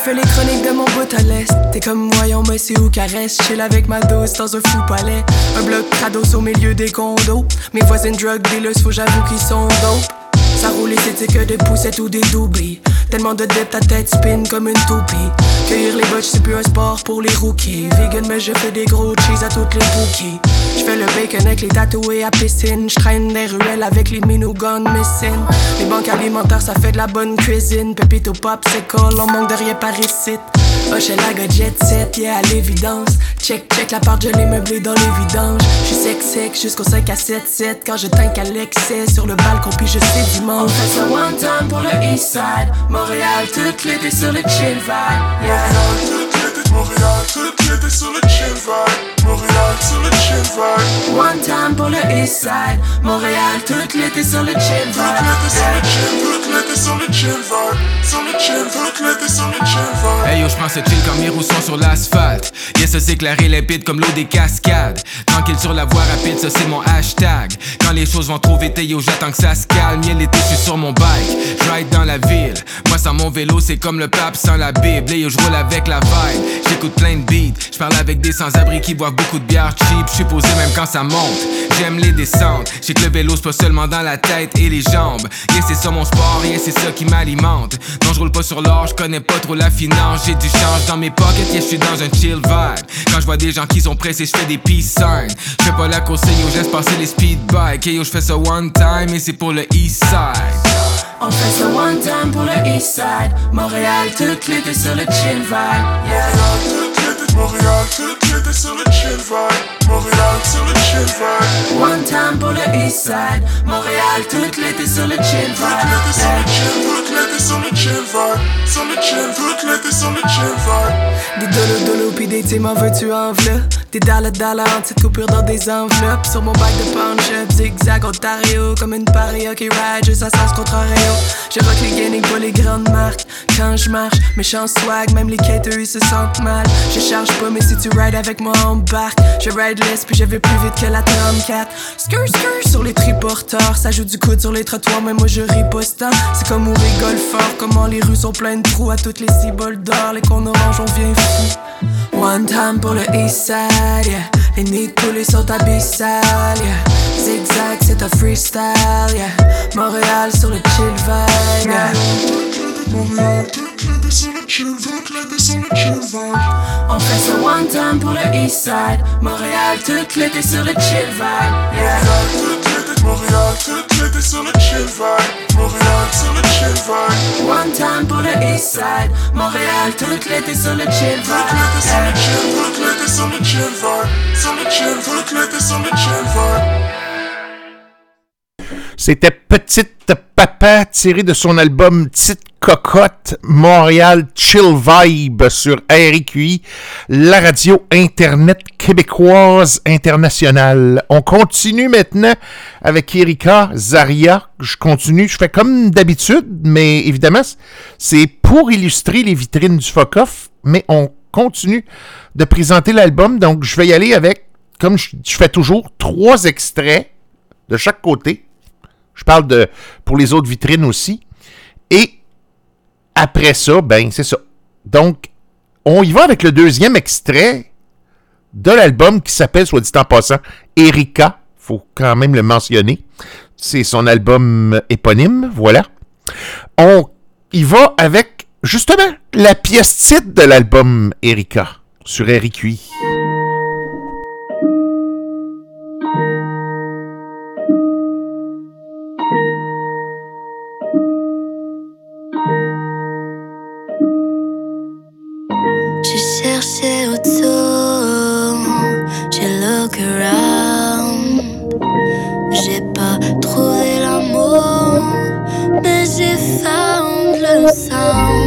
fais les chroniques de mon bout à l'est. T'es comme voyons, mais c'est où caresse. Chill avec ma dose dans un fou palais. Un bloc crados au milieu des condos. Mes voisines drug dealers, faut j'avoue qu'ils sont dope. Roule c'était que des poussettes ou des doublies. Tellement de dette, ta tête spin comme une toupie. Cueillir les botches, c'est plus un sport pour les rookies. Vegan, mais je fais des gros cheese à toutes les bookies. J'fais le bacon avec les tatoués à piscine. J'traîne des ruelles avec les minouguns missing. Les banques alimentaires, ça fait de la bonne cuisine. Pépito pop, c'est cool, on manque de rien par ici. la jet set, yeah, à l'évidence. Check, check la part, je l'ai meublé dans les vidanges. J'suis sec, sec jusqu'au 5 à 7, 7. Quand je tank à l'excès sur le balcon, puis je sais dimanche. On fait ça one time pour le east side. Montréal, toute l'été sur le chill vibe. Yeah. Montréal, toute l'été sur le chill vibe. Montréal, sur le chill vibe. One time pour le east side. Montréal, toute l'été sur le chill vibe. L'été sur le chill, vibe. Sur le chill, toute l'été sur le chill vibe. Hey yo, j'prends ce chill comme mes roussons sur l'asphalte. Yes, ça c'est clair et limpide comme l'eau des cascades. Tranquille sur la voie rapide, ça c'est mon hashtag. Quand les choses vont trop vite, yo, j'attends que ça se calme. Y'a l'été, je suis sur mon bike. Ride dans la ville. Moi, sans mon vélo, c'est comme le pape sans la Bible. Et yo, je roule avec la vibe. J'écoute plein de beats. J'parle avec des sans-abri qui boivent beaucoup de bière cheap. J'suis posé même quand ça monte. J'aime les descentes. J'ai que le vélo, c'est pas seulement dans la tête et les jambes. Yeah, c'est ça mon sport, yeah, c'est ça qui m'alimente. Non, je roule pas sur l'or, je connais pas trop la finance. J'ai du change dans mes pockets, yeah, je suis dans un chill vibe. Quand je vois des gens qui sont pressés, je fais des peace signs. Je pas la course, yo, j'laisse passer les speed bikes. yo, je fais ça one time et c'est pour le east side. On fait ça one time pour le east side. Montréal, toute l'été sur le chill vibe. Yeah, Montréal, toute l'été sur le chill vibe. Montréal, sur le chill vibe. One time pour le east side. Montréal, toute l'été sur le chill vibe. l'été sur le chill, toute l'été sur le chill vibe. Sur le chill, l'été sur le chill vibe. Des dolo dolo pis des teams en veux-tu en v'là? Des dollar dollar en petite coupure dans des enveloppes Sur mon bac de punch-up, zigzag Ontario Comme une paria qui ride juste à sens contrario Je rock les gaming pas les grandes marques Quand je marche, méchant swag Même les caters ils se sentent mal charge pas mais si tu rides avec moi embarque Je ride less puis je vais plus vite que la 34 Skr skr sur les triporteurs Ça joue du coude sur les trottoirs mais moi je riposte. C'est comme on rigole fort Comment les rues sont pleines de trous À toutes les ciboles d'or Les cons orange on vient fou One time pour le east side, yeah. Les nids poulet sont abyssales, yeah. Zigzag, c'est un freestyle, yeah. Montréal sur le chill vibe, yeah. Montréal, toute l'été sur le chill, toute sur le chill vibe. On fait ça one time pour le east side. Montréal, tout l'été sur le chill vibe, yeah. Montréal, toute l'été, toute sur le chill vibe. Montréal, sur le chill vibe. One time pour le east side. Montréal, tout l'été sur le chill Toute l'été sur vibe, le chill, toute l'été sur le chill vibe. Sur le chill, toute l'été sur le chill vibe. C'était Petite Papa tiré de son album Petite Cocotte Montréal Chill Vibe sur RQI, la radio Internet québécoise internationale. On continue maintenant avec Erika Zaria. Je continue, je fais comme d'habitude, mais évidemment, c'est pour illustrer les vitrines du FOCOF, mais on continue de présenter l'album. Donc, je vais y aller avec, comme je, je fais toujours, trois extraits de chaque côté. Je parle de pour les autres vitrines aussi. Et après ça, ben, c'est ça. Donc, on y va avec le deuxième extrait de l'album qui s'appelle, soit dit en passant, Erika. Faut quand même le mentionner. C'est son album éponyme, voilà. On y va avec, justement, la pièce titre de l'album Erika sur RQI. Sound.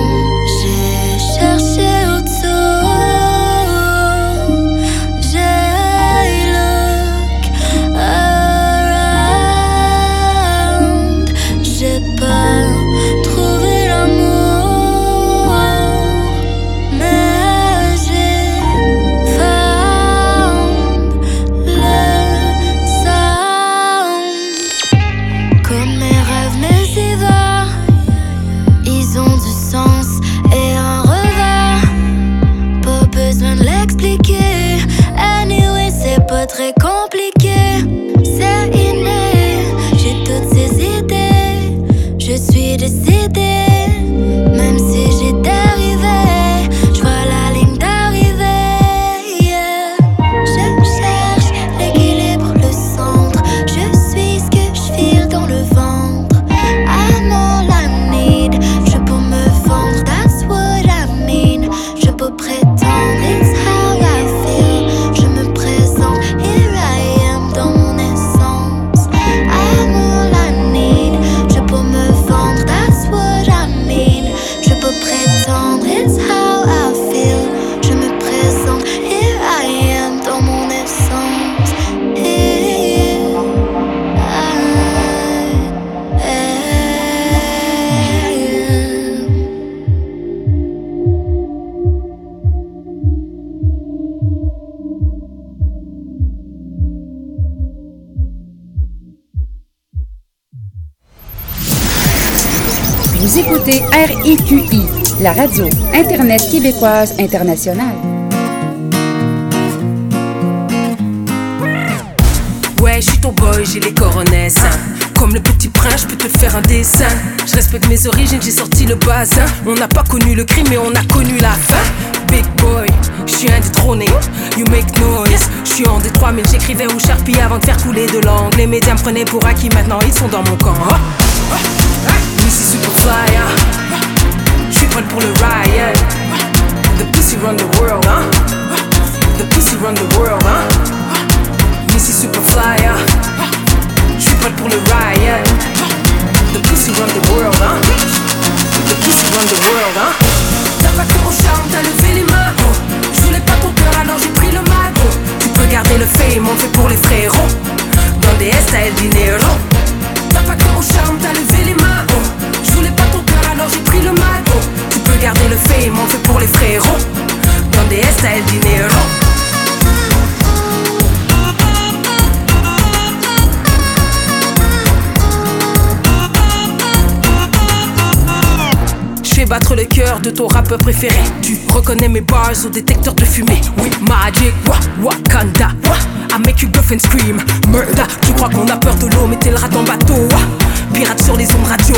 La radio Internet québécoise internationale. Ouais, je suis ton boy, j'ai les coronesses. Comme le petit prince, je peux te faire un dessin. Je respecte mes origines, j'ai sorti le bazin. On n'a pas connu le crime, mais on a connu la fin. Big boy, je suis indétrôné. You make noise. Je suis en Détroit, mais j'écrivais au Sharpie avant de faire couler de l'angle. Les médias me prenaient pour acquis, maintenant ils sont dans mon camp. Ah. Missy Superfly, hein. Je prêt pour le riot. The pussy run the world, hein. The pussy run the world, hein. Missy Superfly, hein. J'suis prête pour le riot. The pussy run the world, hein. The pussy run the world, hein. T'as pas que mon charme, t'as levé les mains. Oh. J'voulais pas ton cœur, alors j'ai pris le magot. Tu peux garder le fame, on fait pour les frérots. Dans des S, t'as el dinero. T'as pas que mon charme, t'as levé les mains. Oh. J'voulais pas ton cœur, alors j'ai pris le magot. Peux garder le fame, on fait pour les frérots. Dans des S, dinero. Fais battre le cœur de ton rappeur préféré. Tu reconnais mes bars au détecteur de fumée. Oui, Magic, wa, Wakanda, wa. I make your girlfriend scream, murder. Tu crois qu'on a peur de l'eau, mais t'es le rat en bateau. Pirate sur les ondes radio.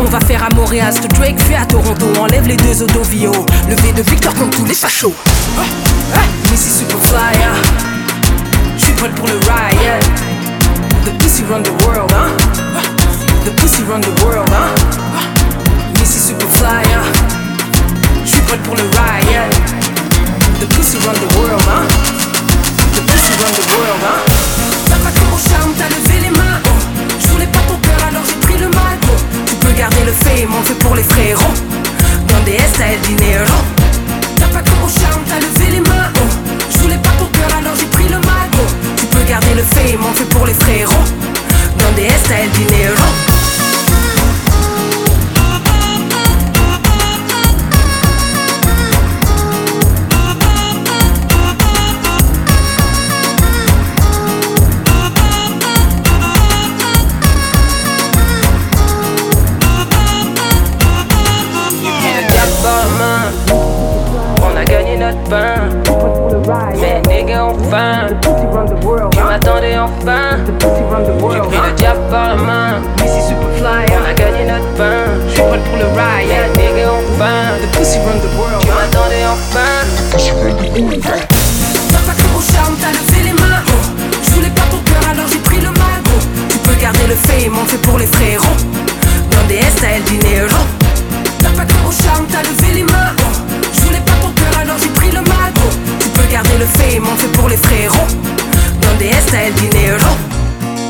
On va faire à Montréal ce Drake fait à Toronto. Enlève les deux Odovio. Levé de victoire comme tous les fachos. Missy Superfly, ah. J'suis pour le riot. The pussy run the world, hein. The pussy run the world, hein. J'suis prête pour le riot. The pussy run the world, hein. The pussy run the world, hein. T'as pas que mon charme, t'as levé les mains. Oh. J'voulais pas ton cœur, alors j'ai pris le magot. Tu peux garder le fame, on fait pour les frérots. Dans des S, t'as el dinero. T'as pas que mon charme, t'as levé les mains. Oh. J'voulais pas ton cœur, alors j'ai pris le magot. Tu peux garder le fame, on fait pour les frérots. Dans des S, t'as el dinero. Mais nigga, enfin. Tu m'attendais enfin. J'ai pris le diable par la main. Missy Superfly, On a gagné notre pain. J'suis prête pour le riot. Yeah, nigga, enfin. The pussy run the world. Tu m'attendais enfin. T'as pas que mon charme, t'as levé les mains. Oh. J'voulais pas ton cœur, alors j'ai pris le magot. Tu peux garder le fame, on fait pour les frérots. Dans des S, t'as el dinero. T'as pas que mon charme, t'as levé les mains. Garder le fait pour les frérots. Dans des S, t'as el dinero.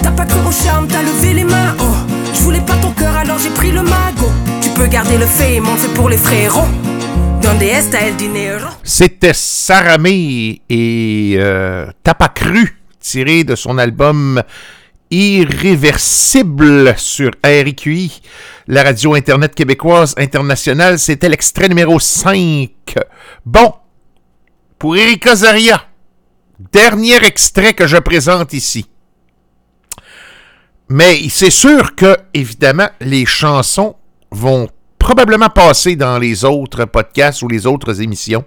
T'as pas que mon charme, t'as levé les mains. Oh. J'voulais pas ton cœur, alors j'ai pris le magot. Tu peux garder le fait pour les frérots. C'était Saramé et euh, Tapacru, tiré de son album Irréversible sur RQI, la radio Internet québécoise internationale. C'était l'extrait numéro 5. Bon, pour Erika Zaria, dernier extrait que je présente ici. Mais c'est sûr que, évidemment, les chansons vont probablement passer dans les autres podcasts ou les autres émissions.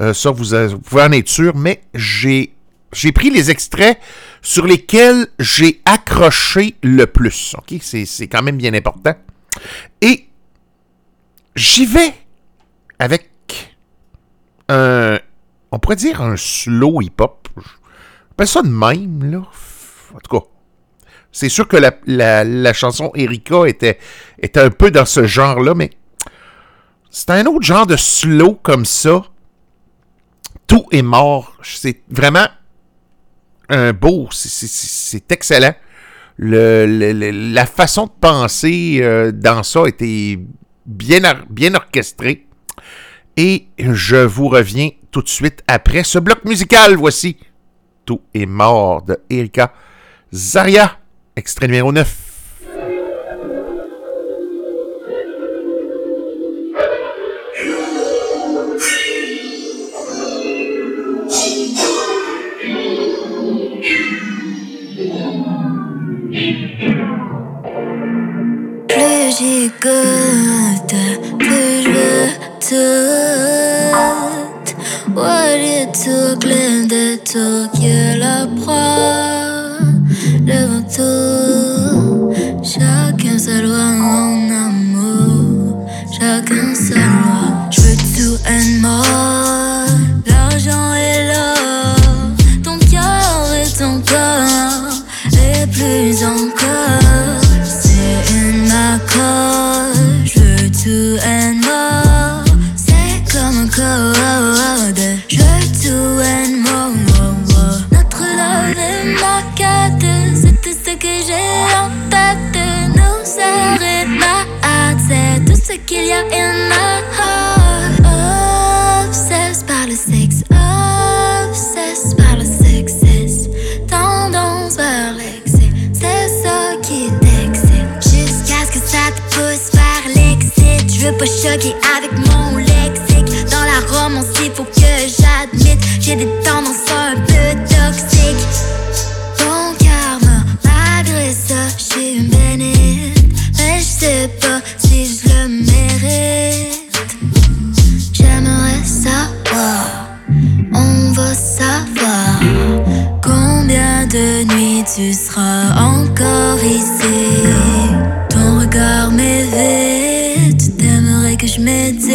Euh, ça, vous, pouvez en être sûr, mais j'ai pris les extraits sur lesquels j'ai accroché le plus. C'est quand même bien important. Et j'y vais avec un. On pourrait dire un slow hip-hop. J'appelle ça de même, là. En tout cas, c'est sûr que la, chanson Erika était, un peu dans ce genre-là, mais c'est un autre genre de slow comme ça. Tout est mort. C'est vraiment un beau. c'est- excellent. Le- le- la façon de penser euh, dans ça était bien orchestrée. Et je vous reviens tout de suite après ce bloc musical. Voici Tout est mort de Erika Zaria, extrait numéro 9. Plus j'y goûte, plus je veux tout. What it took, de tout qui la proie. Devant tout, chacun sa loi en amour. Chacun ce qu'il y a in my heart. Par le sexe, obsessed par le success. Tendance vers l'excès, c'est ça qui t'excite. Jusqu'à ce que ça te pousse vers l'excès. Je veux pas choquer avec mon lexique. Dans la romance, il faut que j'admette. J'ai des tendances un peu toxiques. Sais pas si je le mérite. J'aimerais savoir, on va savoir combien de nuits tu seras encore ici. Ton regard m'évite, t'aimerais que je médite.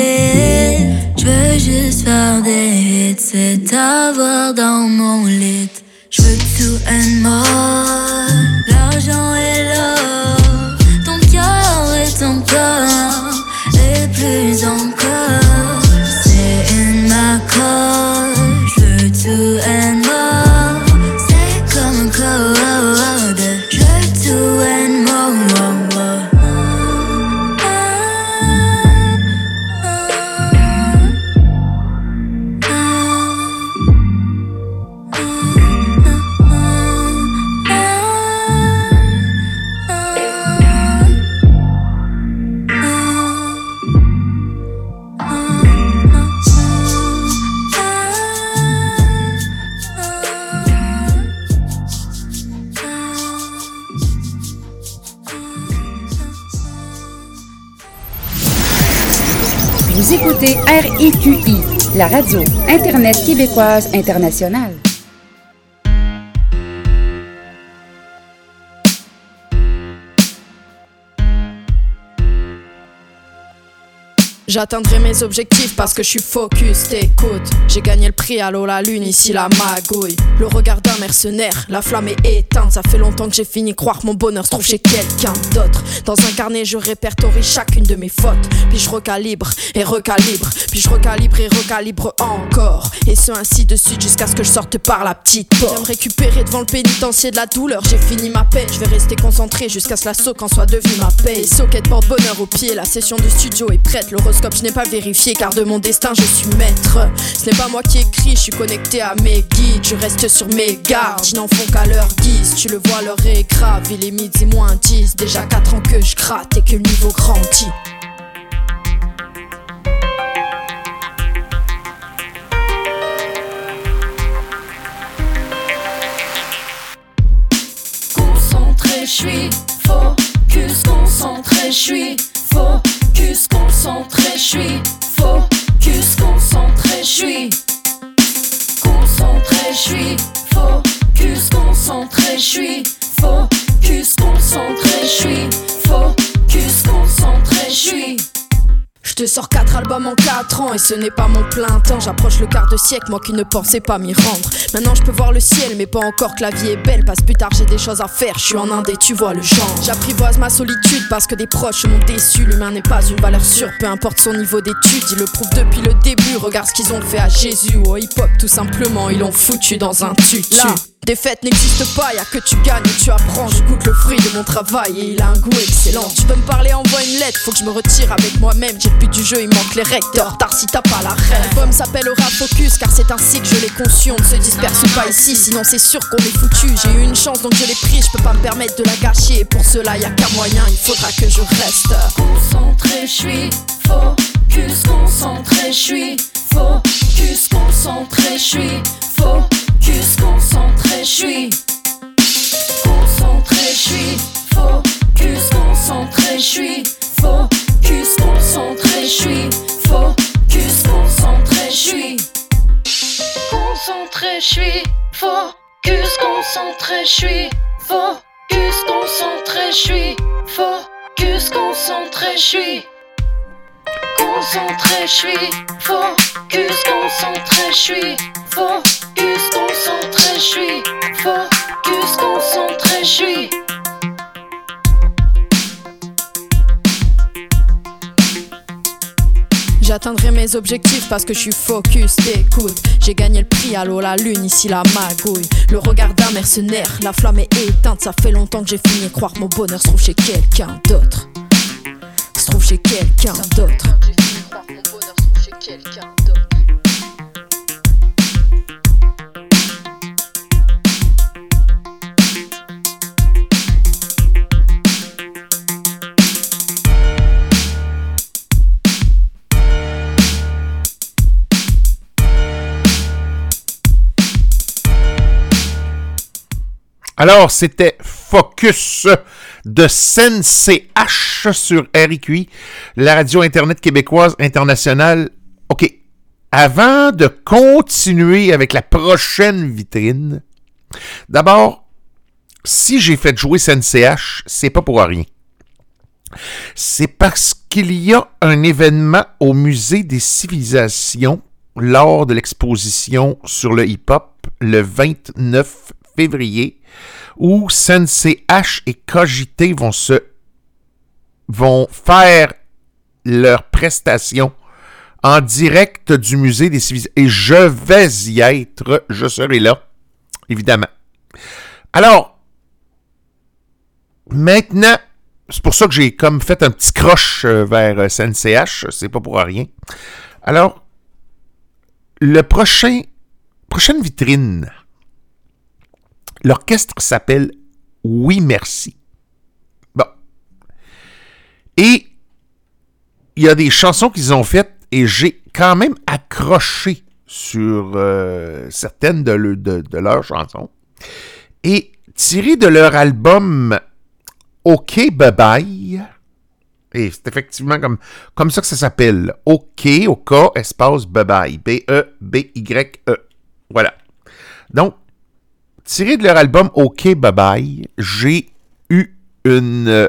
Je veux juste faire des hits, c'est t'avoir dans mon lit. Je veux tout and more. L'argent est là, ton ton corps, et plus encore. C'est ma cause. Je veux tout and écoutez RIQI, la radio Internet québécoise internationale. J'atteindrai mes objectifs parce que je suis focus, t'écoutes. J'ai gagné le prix l'eau, la lune, ici la magouille. Le regard d'un mercenaire, la flamme est éteinte. Ça fait longtemps que j'ai fini croire mon bonheur se trouve chez quelqu'un d'autre. Dans un carnet, je répertorie chacune de mes fautes. Puis je recalibre et recalibre. Puis je recalibre et recalibre encore. Et ce ainsi de suite jusqu'à ce que je sorte par la petite porte. J'aime récupérer devant le pénitencier de la douleur. J'ai fini ma peine, je vais rester concentré jusqu'à ce la soque en soit devenue ma paix. Et soquette porte bonheur au pied, la session de studio est prête. L'horoscope, je n'ai pas vérifié car de mon destin je suis maître. Ce n'est pas moi qui écris, je suis connecté à mes guides. Je reste sur mes gardes, ils n'en font qu'à leur guise. Tu le vois, leur est grave, il est midi moins 10. Déjà 4 ans que je gratte et que le niveau grandit. Concentré, je suis focus, concentré, je suis focus, concentré, je suis. Focus, concentré, je suis. Concentré, je suis. Focus, concentré, je suis. Focus, concentré, je suis. Focus, concentré, je suis Je te sors 4 albums en 4 ans et ce n'est pas mon plein temps. J'approche le quart de siècle, moi qui ne pensais pas m'y rendre. Maintenant je peux voir le ciel, mais pas encore que la vie est belle. Parce plus tard j'ai des choses à faire, je suis en Inde tu vois le genre. J'apprivoise ma solitude parce que des proches m'ont déçu. L'humain n'est pas une valeur sûre, peu importe son niveau d'études. Ils le prouvent depuis le début. Regarde ce qu'ils ont fait à Jésus. Au hip-hop, tout simplement, ils l'ont foutu dans un tutu. Défaite n'existe pas, y'a que tu gagnes et tu apprends. Je goûte le fruit de mon travail et il a un goût excellent. Tu veux me parler, envoie une lettre, faut que je me retire avec moi-même. J'ai le du jeu, il manque les recteurs. Tard si t'as pas la rêve. L'album s'appelle Aura Focus car c'est ainsi que je l'ai conçu. On ne se disperse pas ici, sinon c'est sûr qu'on est foutu. J'ai eu une chance donc je l'ai pris, je peux pas me permettre de la gâcher. Et pour cela, y a qu'un moyen, il faudra que je reste. concentré, je suis focus, concentré, je suis focus, concentré, je suis focus, concentré, je suis. Concentré, je suis. Focus, concentré, je suis. Focus, concentré, je suis. Focus, concentré, je suis. Concentré, je suis. Focus, concentré, je suis. Focus, concentré, je suis. Focus, concentré, je suis concentré, je suis focus, concentré, je suis focus, concentré, je suis focus, concentré, je suis J'atteindrai mes objectifs parce que je suis focus, t'écoutes. J'ai gagné le prix l'eau, la lune, ici la magouille. Le regard d'un mercenaire, la flamme est éteinte. Ça fait longtemps que j'ai fini croire mon bonheur se trouve chez quelqu'un d'autre. Se trouve chez quelqu'un d'autre. Alors, c'était Focus de CNCH sur RIQI, la radio Internet québécoise internationale. OK. Avant de continuer avec la prochaine vitrine, d'abord, si j'ai fait jouer CNCH, c'est pas pour rien. C'est parce qu'il y a un événement au Musée des civilisations lors de l'exposition sur le hip-hop le 29 février où Sensei H et Cogité vont se vont faire leur prestation en direct du musée des civilisations. Et je vais y être, je serai là, évidemment. Alors, maintenant, c'est pour ça que j'ai comme fait un petit croche euh, vers euh, CNCH, c'est pas pour rien. Alors, le prochain, prochaine vitrine, l'orchestre s'appelle Oui Merci. Bon. Et il y a des chansons qu'ils ont faites et j'ai quand même accroché sur euh, certaines de, le- de- de leurs chansons. Et tiré de leur album OK Bye Bye, et c'est effectivement comme, comme ça que ça s'appelle. OK, au K, espace Bye Bye. B-E-B-Y-E. Voilà. Donc, tiré de leur album OK Bye Bye, j'ai eu une, euh,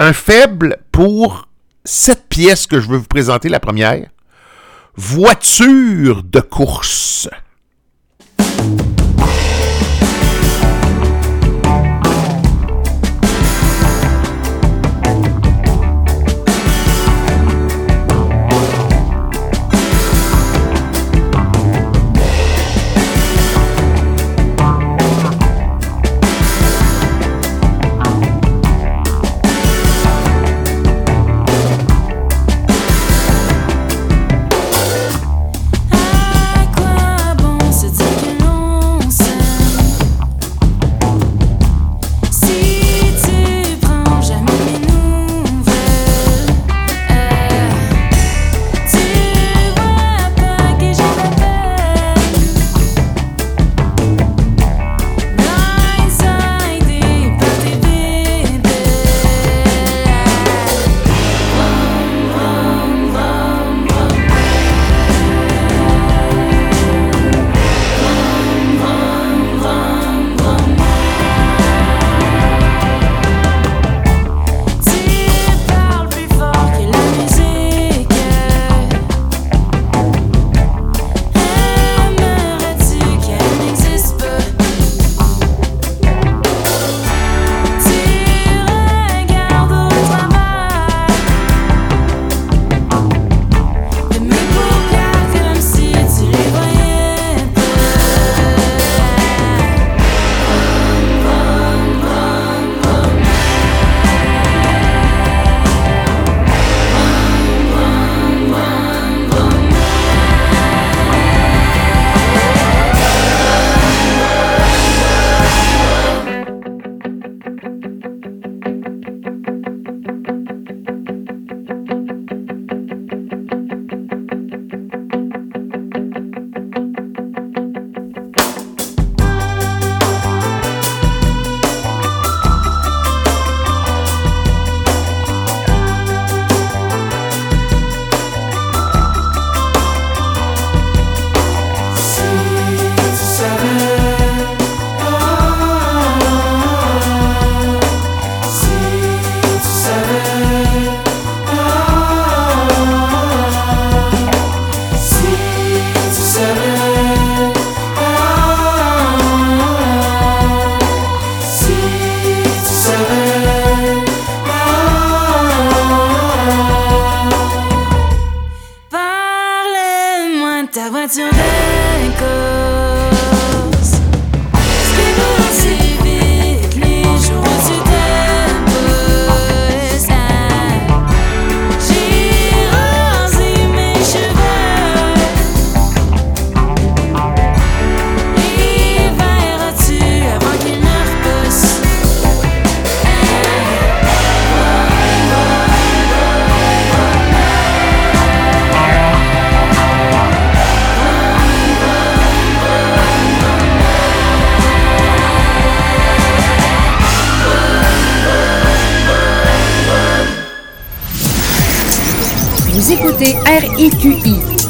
un faible pour cette pièce que je veux vous présenter, la première. Voiture de course.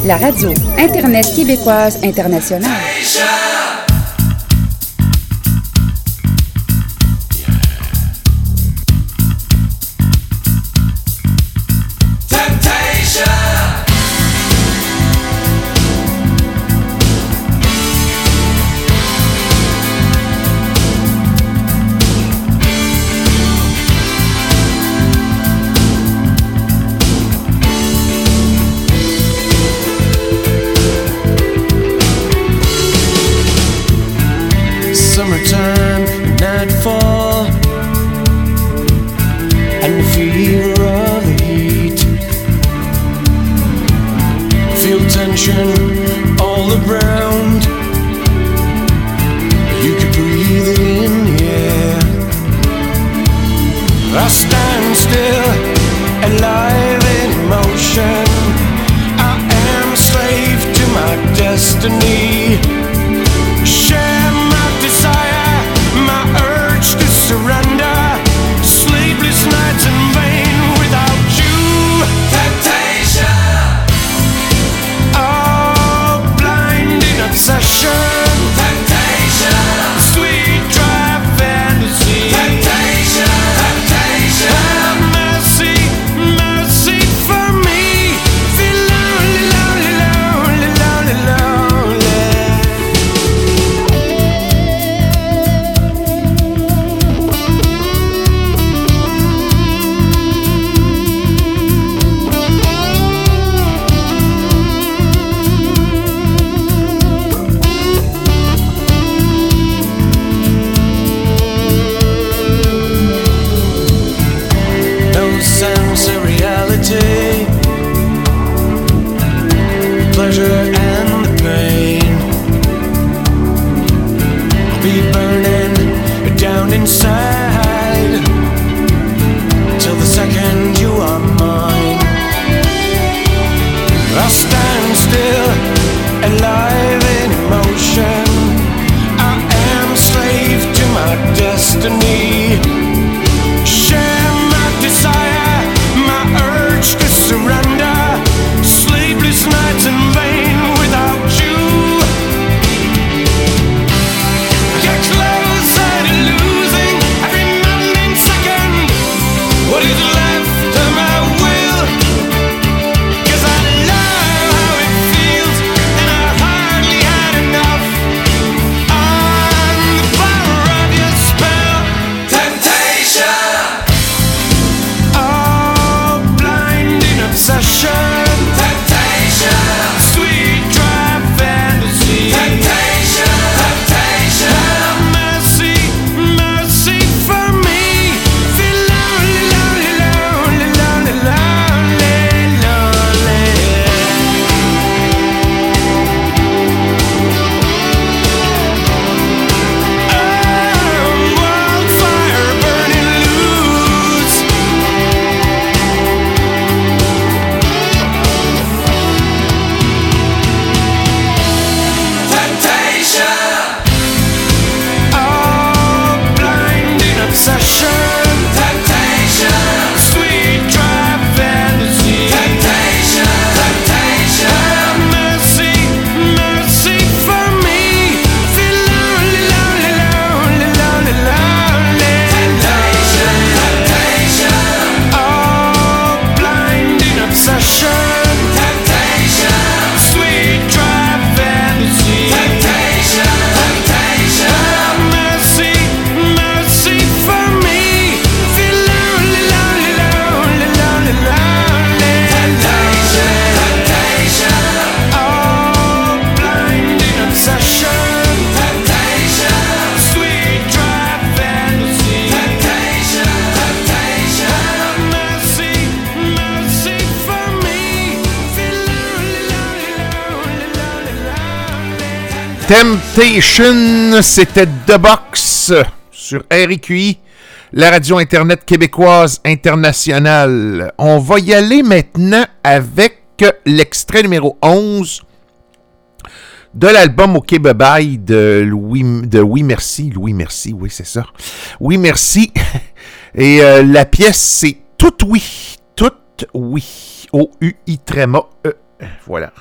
la radio Internet québécoise internationale. Temptation, c'était The Box sur RQI, la radio Internet québécoise internationale. On va y aller maintenant avec l'extrait numéro 11 de l'album OK Bye Bye de Louis, de Oui Merci. Louis Merci, oui, c'est ça. Oui Merci. Et euh, la pièce, c'est Tout Oui. Tout Oui. O-U-I tréma E. Voilà.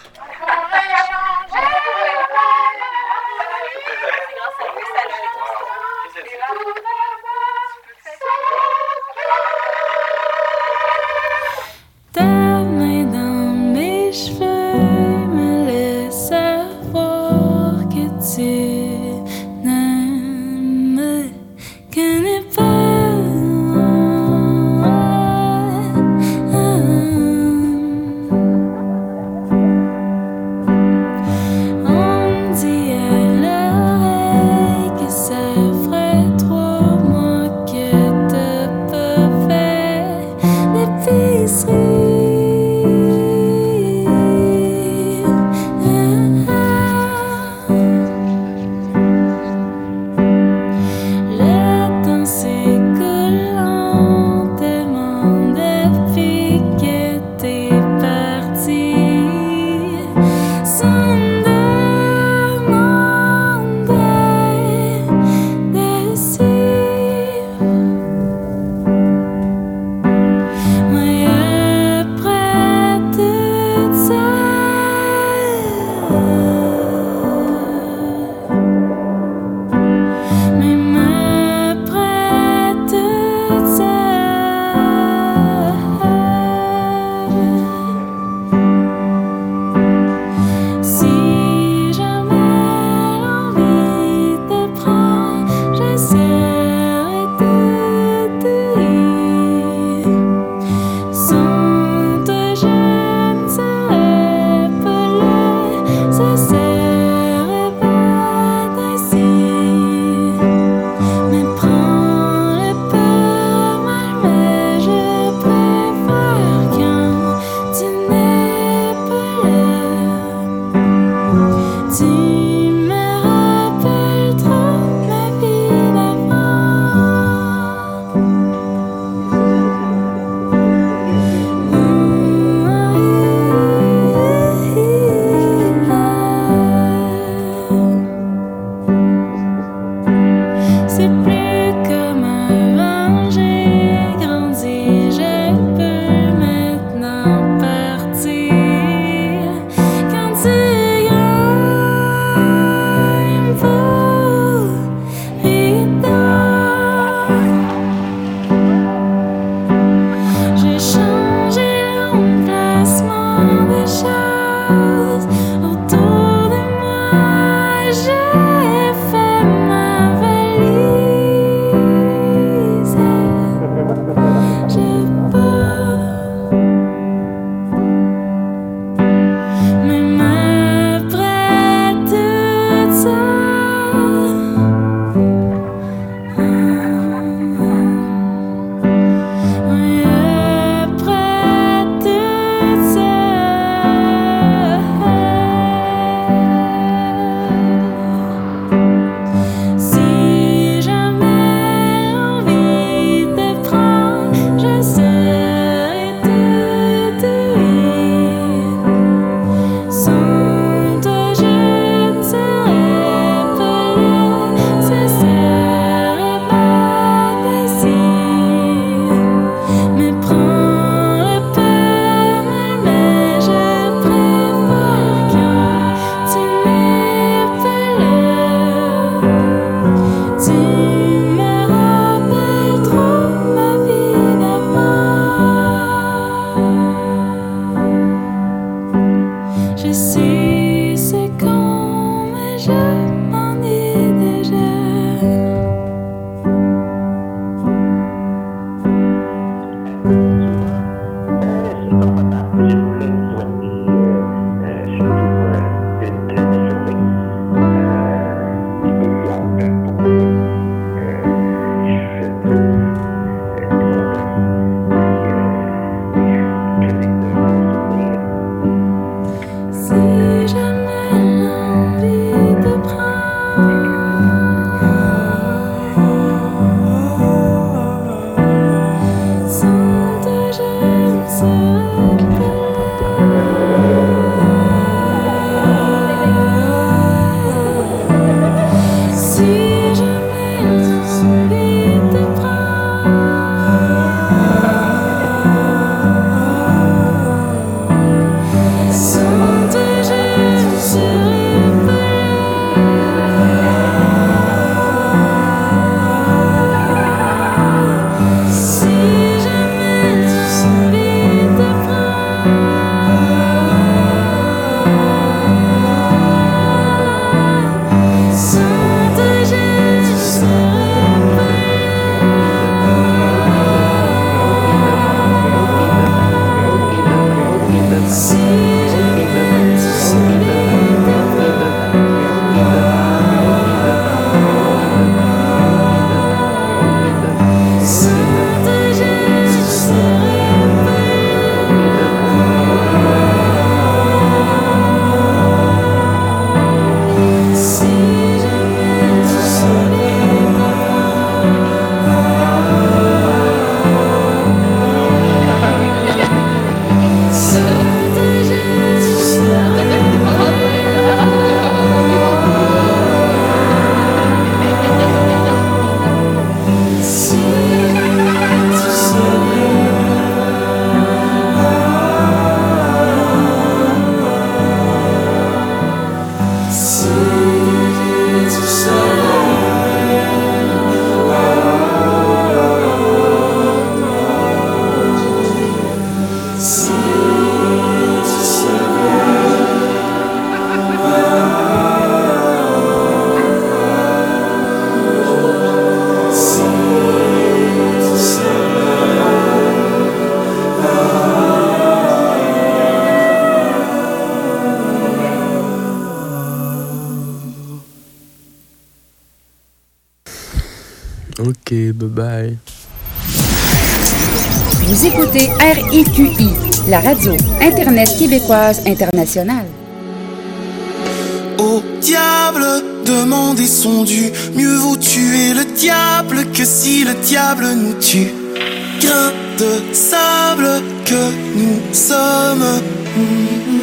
Radio Internet québécoise internationale. Au diable, demander son dû. Mieux vaut tuer le diable que si le diable nous tue. Grain de sable que nous sommes. On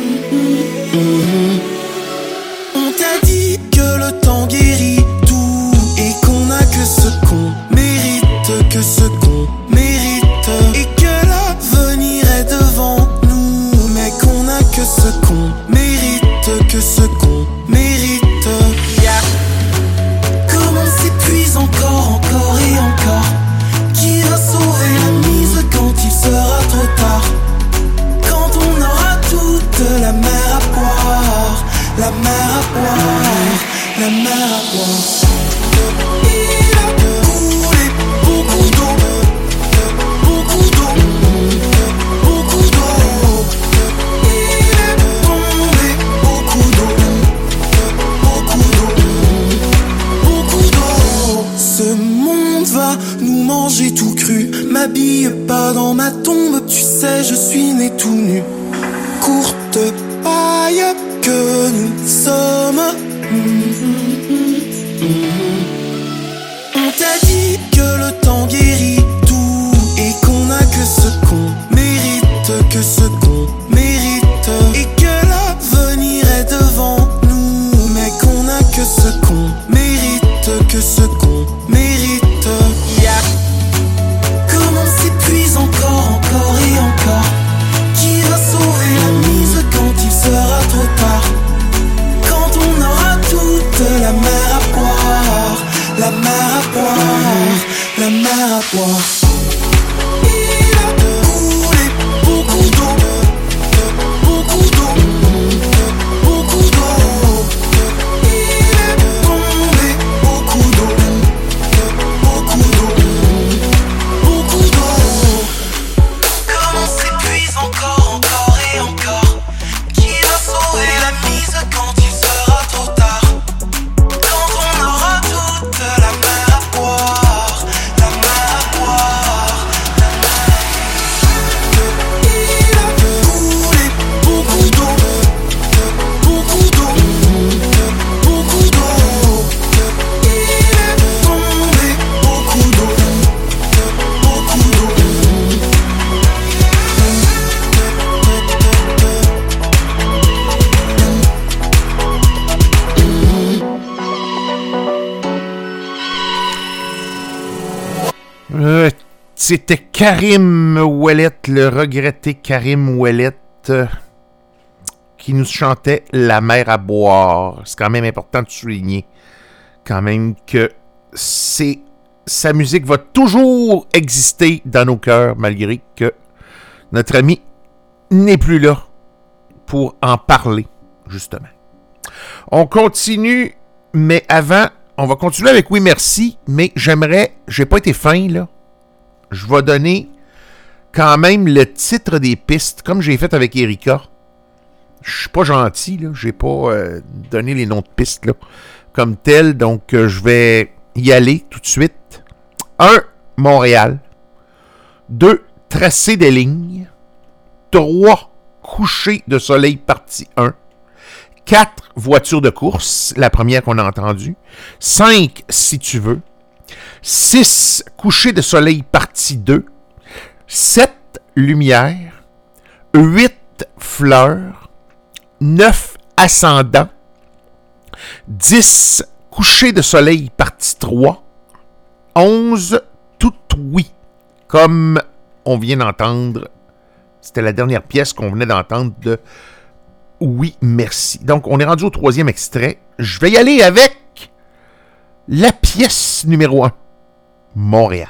C'était Karim Ouellet, le regretté Karim Ouellet, euh, qui nous chantait La mer à boire. C'est quand même important de souligner, quand même, que c'est sa musique va toujours exister dans nos cœurs, malgré que notre ami n'est plus là pour en parler, justement. On continue, mais avant, on va continuer avec Oui Merci, mais j'aimerais, j'ai pas été fin là, je vais donner quand même le titre des pistes, comme j'ai fait avec Erika. Je suis pas gentil, là, j'ai pas euh, donné les noms de pistes comme tel, donc euh, je vais y aller tout de suite. 1. Montréal. 2. Tracé des lignes. 3. Coucher de soleil partie 1. 4. Voiture de course, la première qu'on a entendue. 5. Si tu veux. 6. Coucher de soleil partie 2. 7. Lumière. 8. Fleurs. 9. Ascendant. 10. Coucher de soleil partie 3. 11. Tout oui. Comme on vient d'entendre. C'était la dernière pièce qu'on venait d'entendre de Oui, merci. Donc, on est rendu au troisième extrait. Je vais y aller avec la pièce numéro 1. Montréal.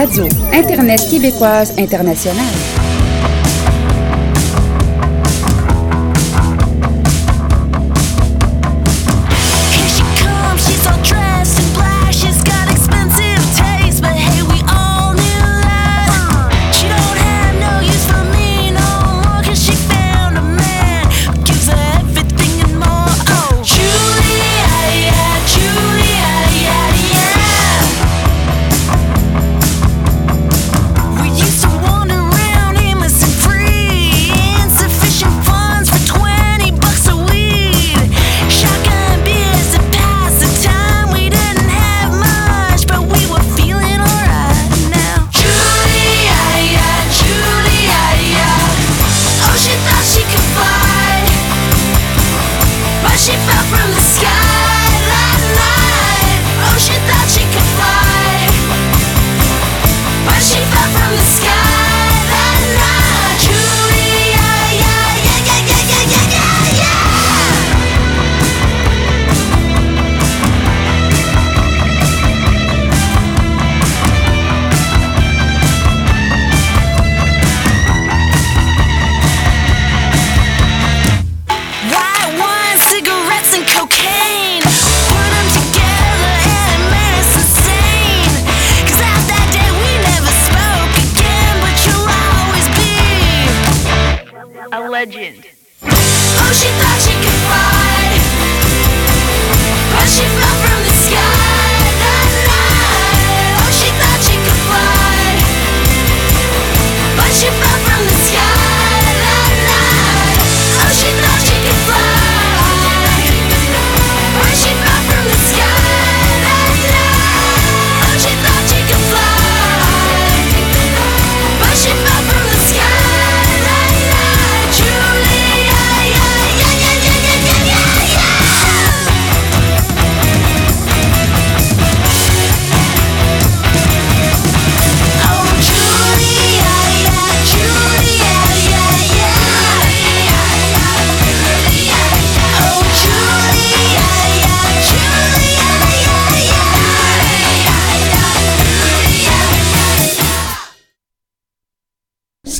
Radio Internet québécoise internationale.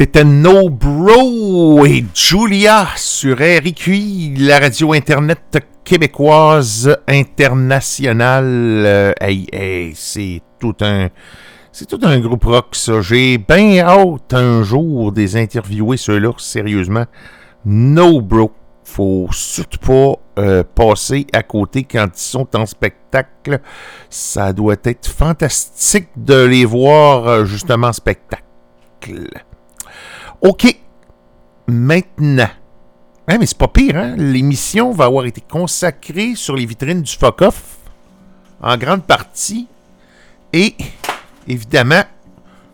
C'était No Bro et Julia sur RIQI, la radio internet québécoise internationale. Euh, hey, hey, c'est tout un. C'est tout un groupe rock, ça. J'ai bien hâte un jour des interviewer ceux-là, sérieusement. No Bro. Faut surtout pas euh, passer à côté quand ils sont en spectacle. Ça doit être fantastique de les voir euh, justement en spectacle. OK. Maintenant. Hein, mais c'est pas pire, hein? L'émission va avoir été consacrée sur les vitrines du FOCOF, en grande partie, et évidemment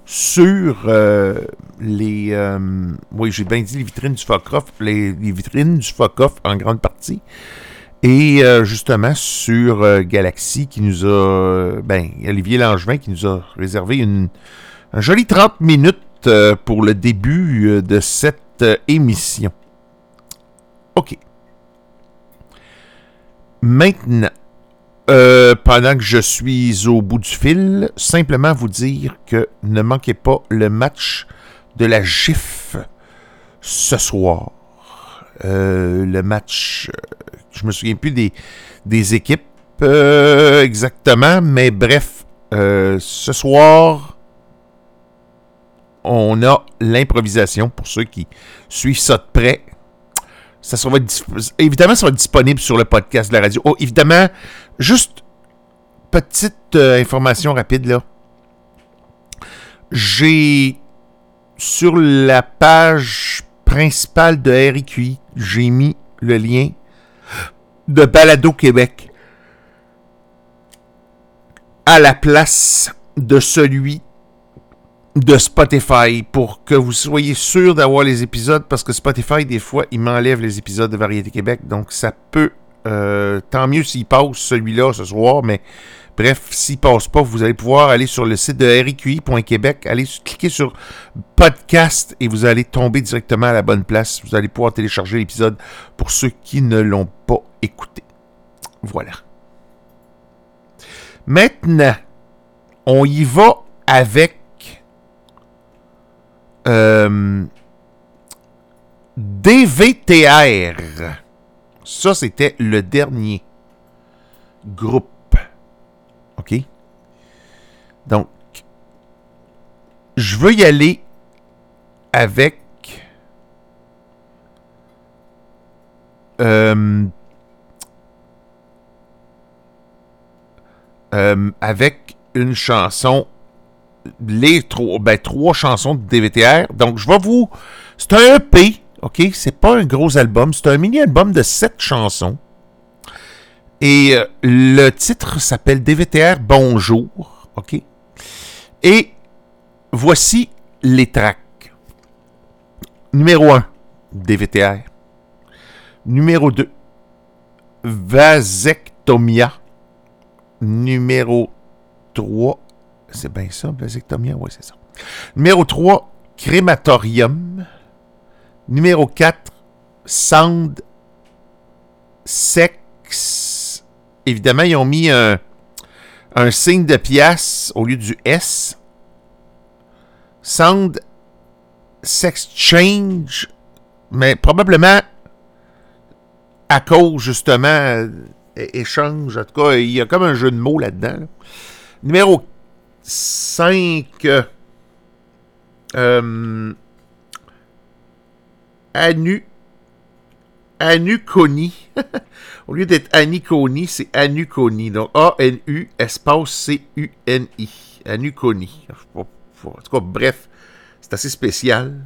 sur euh, les. euh, oui, j'ai bien dit les vitrines du FOCOF, les, les vitrines du FOCOF en grande partie. Et euh, justement sur Galaxy qui nous a. ben, Olivier Langevin qui nous a réservé une, un joli 30 minutes pour le début euh, de cette euh, émission. OK. Maintenant, euh, pendant que je suis au bout du fil, simplement vous dire que ne manquez pas le match de la GIF ce soir. Euh, le match, euh, je me souviens plus des, des équipes euh, exactement, mais bref, euh, ce soir, on a l'improvisation pour ceux qui suivent ça de près. Ça sera, évidemment, ça va être disponible sur le podcast de la radio. Oh, évidemment, juste petite euh, information rapide là. J'ai sur la page principale de RIQI, j'ai mis le lien de Balado Québec à la place de celui de Spotify pour que vous soyez sûr d'avoir les épisodes parce que Spotify, des fois, il m'enlève les épisodes de Variété Québec. Donc, ça peut. euh, tant mieux s'il passe celui-là ce soir, mais bref, s'il passe pas, vous allez pouvoir aller sur le site de riqui.québec, aller s- cliquer sur podcast et vous allez tomber directement à la bonne place. Vous allez pouvoir télécharger l'épisode pour ceux qui ne l'ont pas écouté. Voilà. Maintenant, on y va avec euh, DVTR. Ça, c'était le dernier groupe. OK? Donc, je veux y aller avec euh, euh, avec une chanson les trois, ben, trois chansons de DVTR. Donc, je vais vous. C'est un EP, OK? C'est pas un gros album. C'est un mini-album de sept chansons. Et euh, le titre s'appelle DVTR Bonjour, OK? Et voici les tracks. Numéro 1, DVTR. Numéro 2, Vasectomia. Numéro 3, c'est bien ça, vasectomia, oui, c'est ça. Numéro 3, crématorium. Numéro 4, sound sex. Évidemment, ils ont mis un, un signe de pièce au lieu du S. Sound sex change, mais probablement à cause justement euh, échange. En tout cas, il y a comme un jeu de mots là-dedans. là. Numéro cinq euh, Anu Anukoni. Au lieu d'être Anikoni, c'est Anukoni. Donc A-N-U espace C-U-N-I. Anukoni. En tout cas, bref, c'est assez spécial.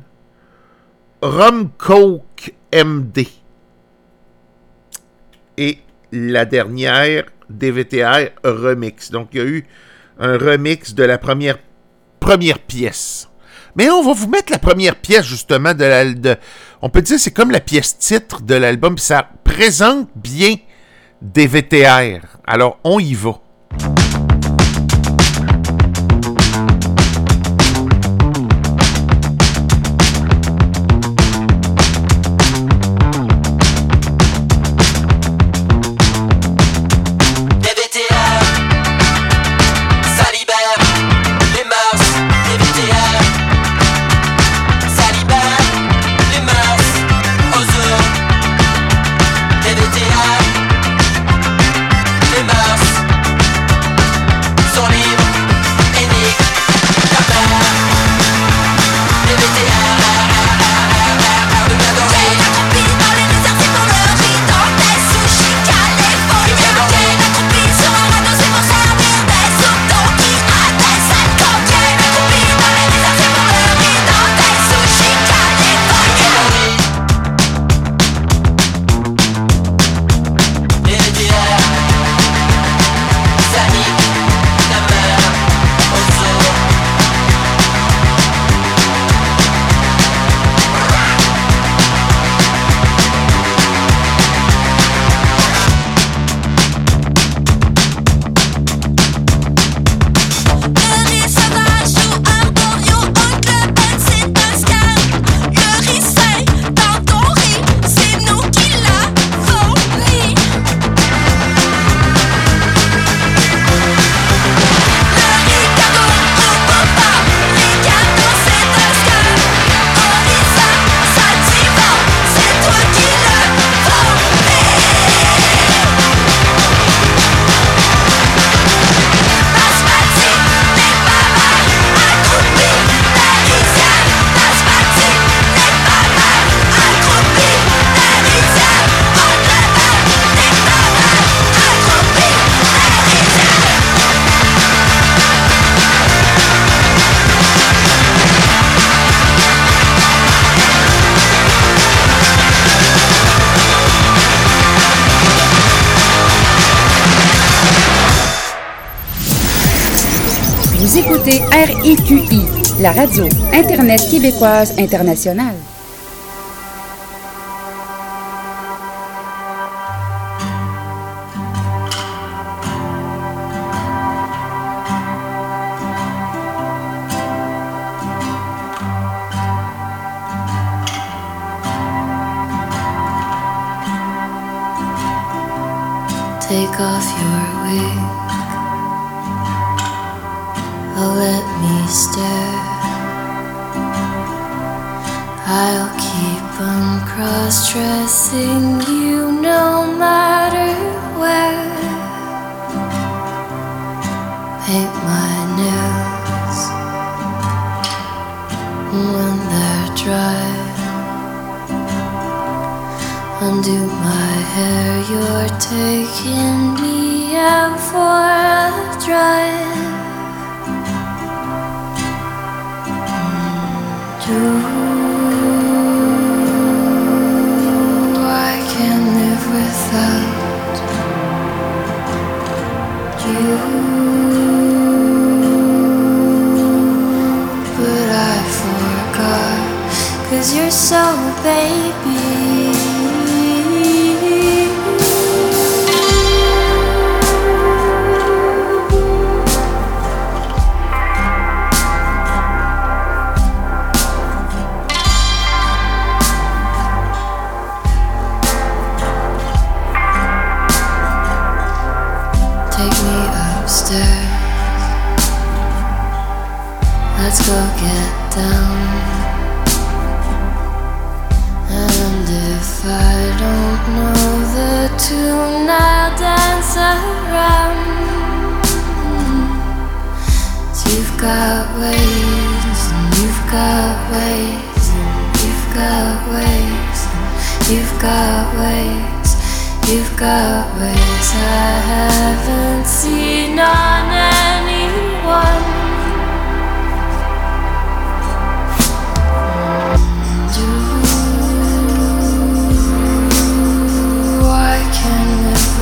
Rum Coke MD. Et la dernière, DVTR Remix. Donc, il y a eu un remix de la première, première pièce. Mais on va vous mettre la première pièce justement de on peut dire c'est comme la pièce titre de l'album, ça présente bien des VTR. Alors on y va. radio, Internet québécoise internationale.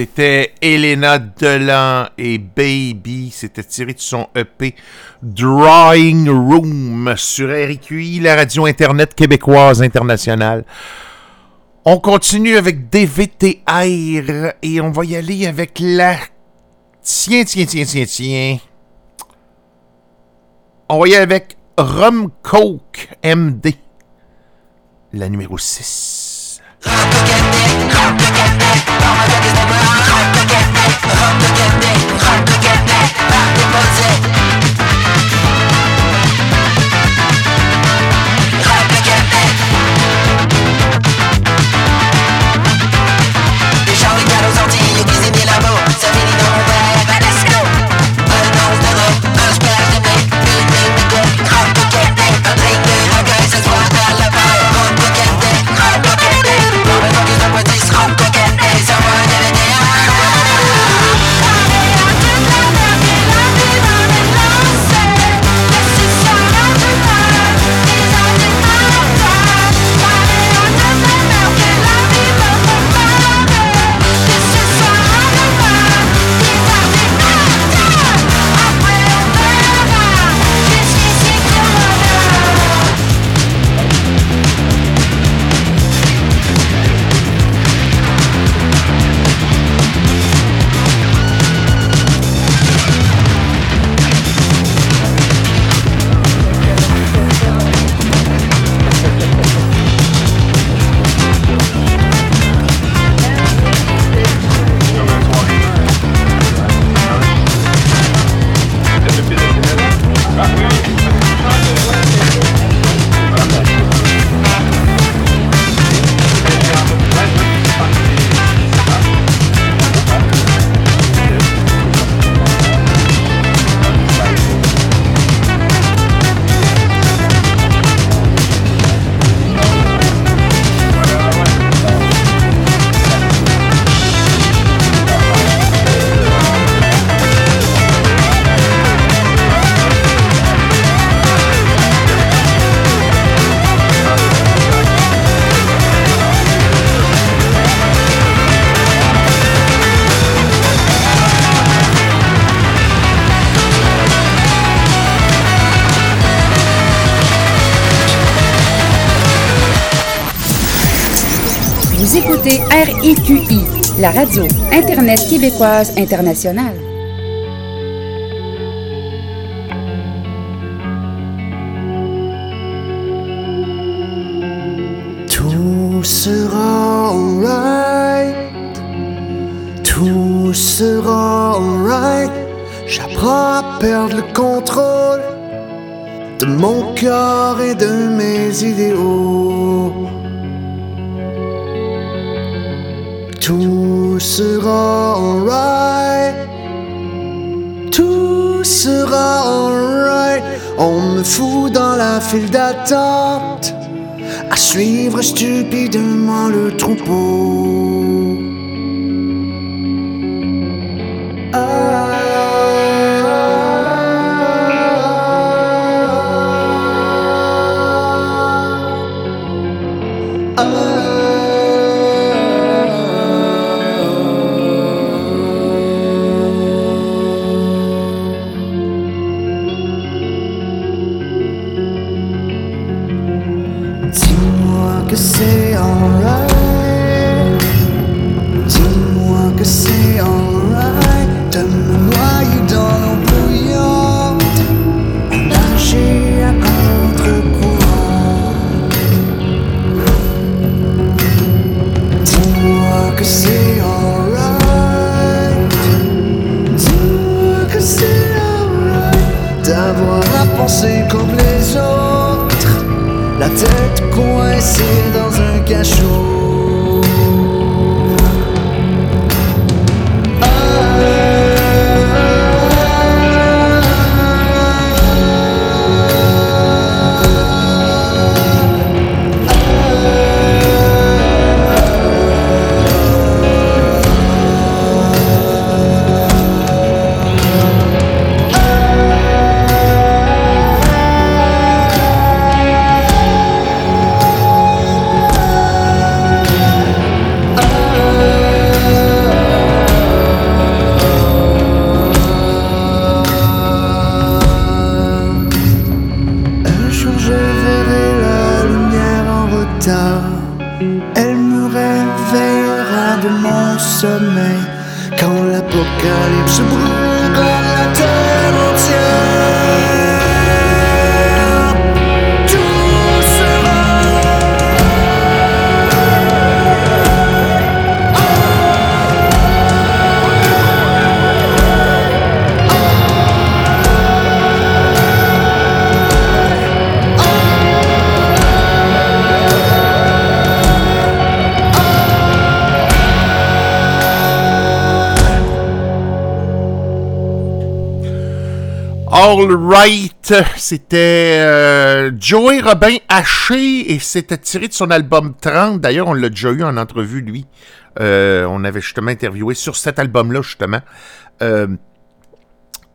C'était Elena Delan et Baby. C'était tiré de son EP Drawing Room sur RQI, la radio Internet québécoise internationale. On continue avec DVTR et on va y aller avec la... Tiens, tiens, tiens, tiens, tiens. On va y aller avec Rum Coke MD. La numéro 6. Hard to get me, hard me, hard to get me, hard to get me, hard to get me, la radio Internet québécoise internationale. All Right, c'était euh, Joey Robin Haché et c'était tiré de son album 30. D'ailleurs, on l'a déjà eu en entrevue, lui. Euh, on avait justement interviewé sur cet album-là, justement. Euh,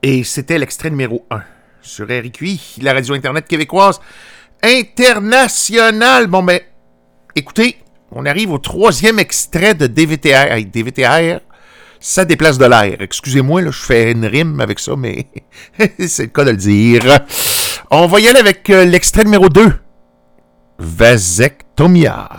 et c'était l'extrait numéro 1 sur RQI, la radio Internet québécoise internationale. Bon, ben, écoutez, on arrive au troisième extrait de DVTR. DVTR, ça déplace de l'air. Excusez-moi, là, je fais une rime avec ça, mais c'est le cas de le dire. On va y aller avec euh, l'extrait numéro 2. Vasectomia.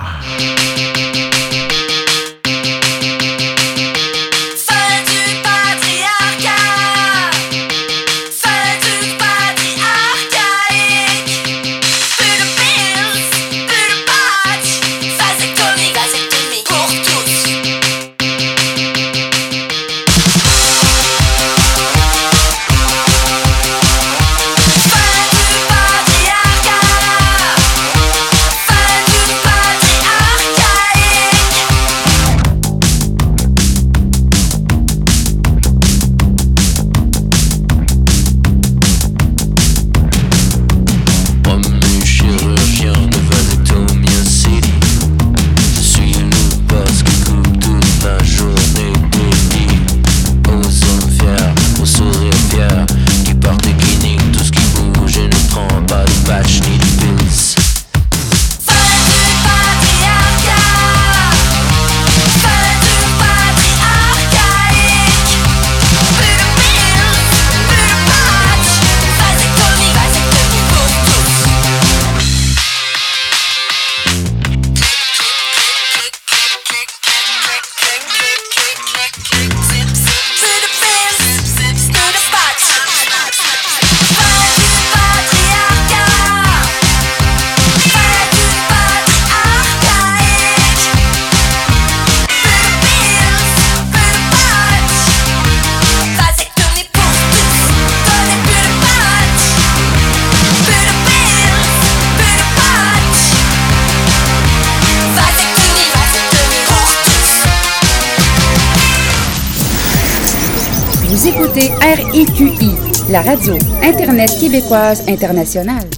Écoutez RIQI, la radio Internet québécoise internationale.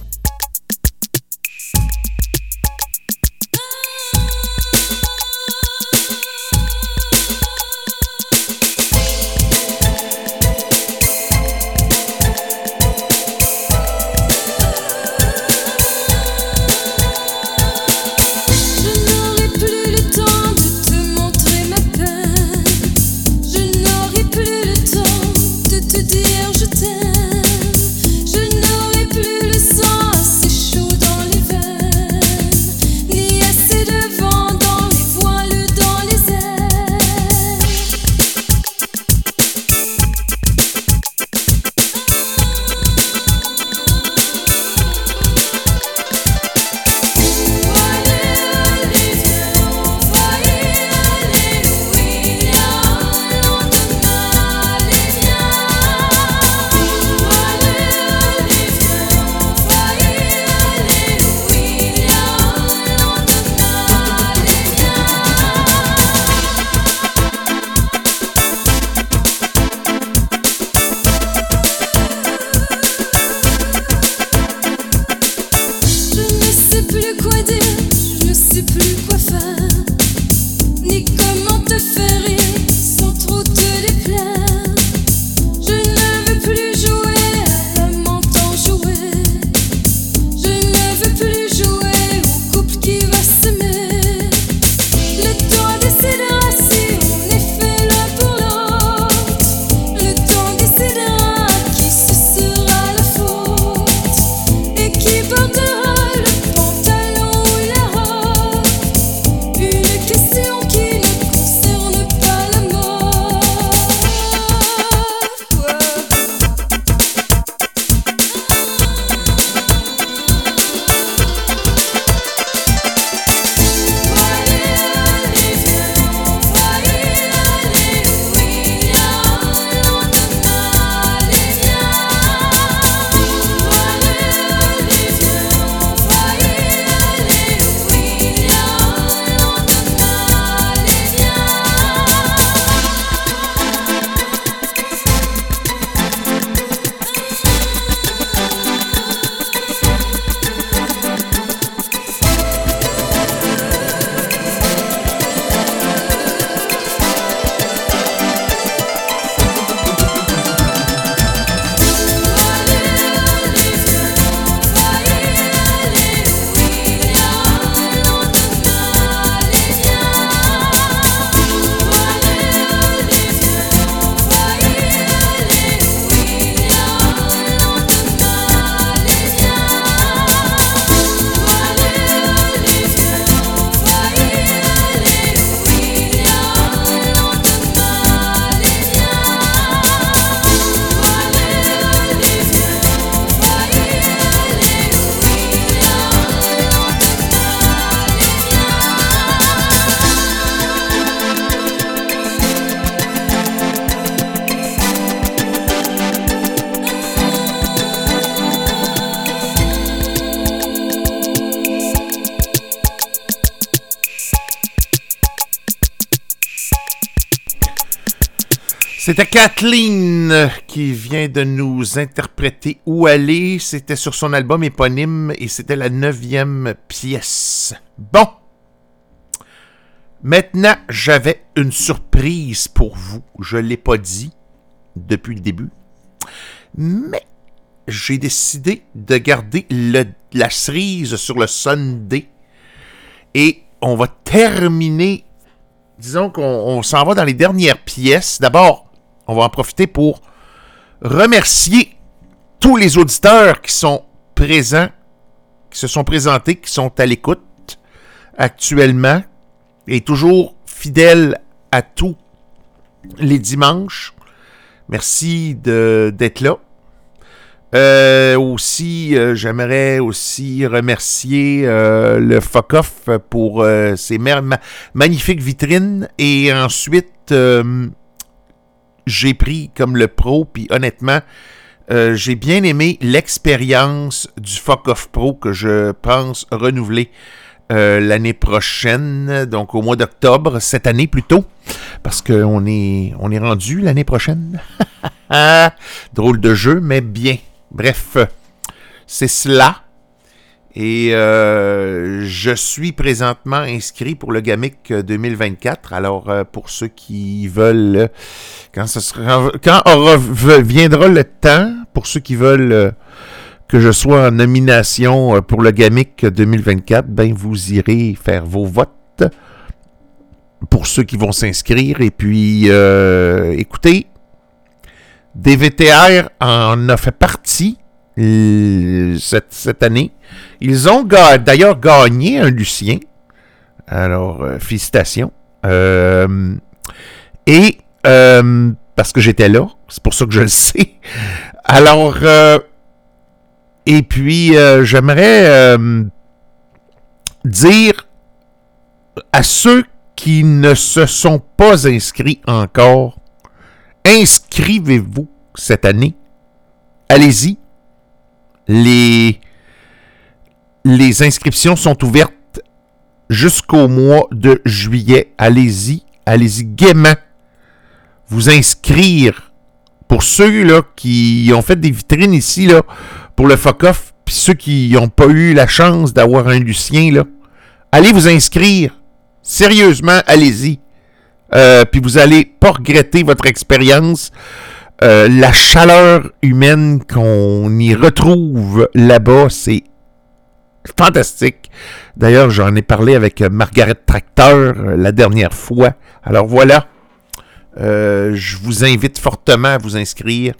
C'était Kathleen qui vient de nous interpréter Où aller. C'était sur son album éponyme et c'était la neuvième pièce. Bon. Maintenant, j'avais une surprise pour vous. Je ne l'ai pas dit depuis le début. Mais j'ai décidé de garder la cerise sur le Sunday. Et on va terminer disons qu'on on s'en va dans les dernières pièces. D'abord, on va en profiter pour remercier tous les auditeurs qui sont présents, qui se sont présentés, qui sont à l'écoute actuellement et toujours fidèles à tous les dimanches. Merci d'être là. Euh, aussi, euh, j'aimerais aussi remercier euh, le Fuck pour ses magnifiques vitrines. Et ensuite, j'ai pris comme le pro, puis honnêtement, euh, j'ai bien aimé l'expérience du Fuck Off Pro que je pense renouveler euh, l'année prochaine, donc au mois d'octobre, cette année plutôt, parce qu'on est, on est rendu l'année prochaine. Drôle de jeu, mais bien. Bref, c'est cela. Et euh, je suis présentement inscrit pour le GAMIC 2024. Alors, euh, pour ceux qui veulent, quand, ce sera, quand viendra le temps, pour ceux qui veulent euh, que je sois en nomination pour le GAMIC 2024, ben vous irez faire vos votes pour ceux qui vont s'inscrire. Et puis, écoutez, DVTR en a fait partie cette, cette année. Ils ont d'ailleurs gagné un Lucien. Alors, euh, félicitations. Euh, et, euh, parce que j'étais là, c'est pour ça que je le sais. Alors, et puis, j'aimerais dire à ceux qui ne se sont pas inscrits encore, inscrivez-vous cette année. Allez-y. Les, inscriptions sont ouvertes jusqu'au mois de juillet. Allez-y. Allez-y gaiement. Vous inscrire. Pour ceux là, qui ont fait des vitrines ici là, pour le FOCOF, puis ceux qui n'ont pas eu la chance d'avoir un Lucien, là, allez vous inscrire. Sérieusement, allez-y. Euh, puis vous allez pas regretter votre expérience. Euh, la chaleur humaine qu'on y retrouve là-bas, c'est fantastique. D'ailleurs, j'en ai parlé avec Margaret Tracteur euh, la dernière fois. Alors voilà, Euh, je vous invite fortement à vous inscrire.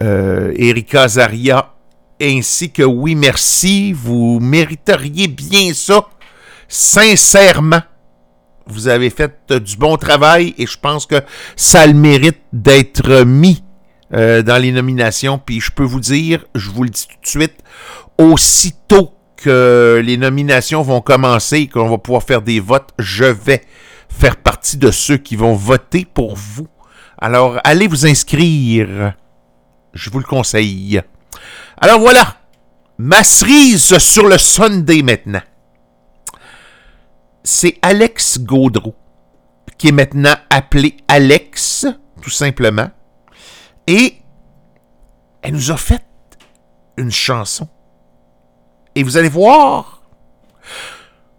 Erika Zaria, ainsi que Oui Merci, vous mériteriez bien ça, sincèrement. Vous avez fait euh, du bon travail et je pense que ça le mérite d'être mis euh, dans les nominations. Puis je peux vous dire, je vous le dis tout de suite, aussitôt que les nominations vont commencer et qu'on va pouvoir faire des votes, je vais faire partie de ceux qui vont voter pour vous. Alors, allez vous inscrire. Je vous le conseille. Alors voilà, ma cerise sur le Sunday maintenant. C'est Alex Gaudreau, qui est maintenant appelé Alex, tout simplement. Et elle nous a fait une chanson. Et vous allez voir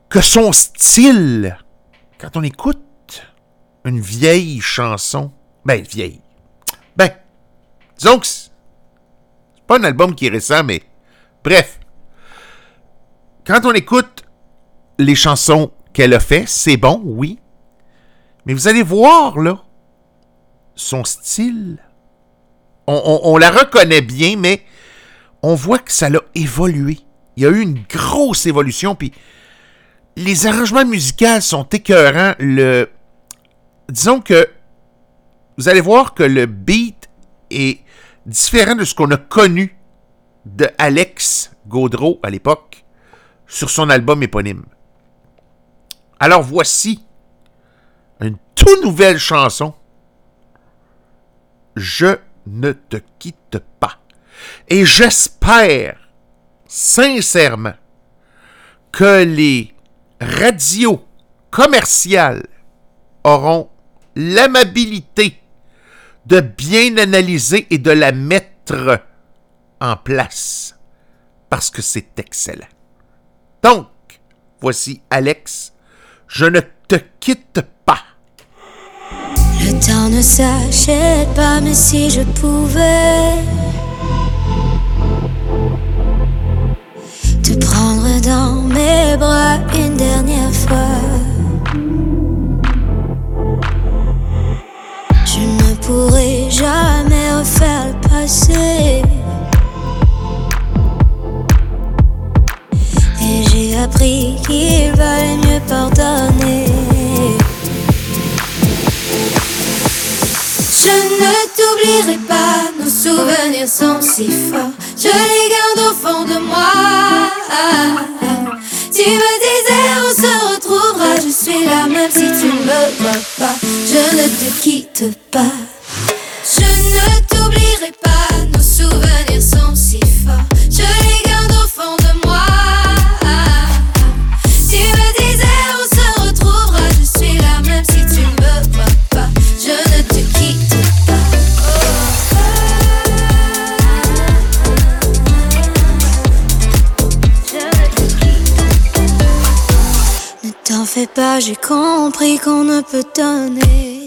que son style, quand on écoute une vieille chanson, ben vieille, ben, disons que c'est pas un album qui est récent, mais bref, quand on écoute les chansons qu'elle a fait, c'est bon, oui, mais vous allez voir là, son style, on, la reconnaît bien, mais on voit que ça l'a évolué. Il y a eu une grosse évolution, puis les arrangements musicaux sont écœurants. Le... Disons que vous allez voir que le beat est différent de ce qu'on a connu de Alex Gaudreau à l'époque sur son album éponyme. Alors voici une toute nouvelle chanson. Je ne te quitte pas. Et j'espère sincèrement que les radios commerciales auront l'amabilité de bien analyser et de la mettre en place parce que c'est excellent. Donc, voici Alex, je ne te quitte pas. Le temps ne s'achète pas, mais si je pouvais te prendre dans mes bras une dernière fois, je ne pourrais jamais refaire le passé. Valait mieux pardonner. Je ne t'oublierai pas, nos souvenirs sont si forts. Je les garde au fond de moi. Tu me disais, on se retrouvera. Je suis là, même si tu ne me vois pas. Je ne te quitte pas. Je ne t'oublierai pas, nos souvenirs sont si fais pas, j'ai compris qu'on ne peut donner.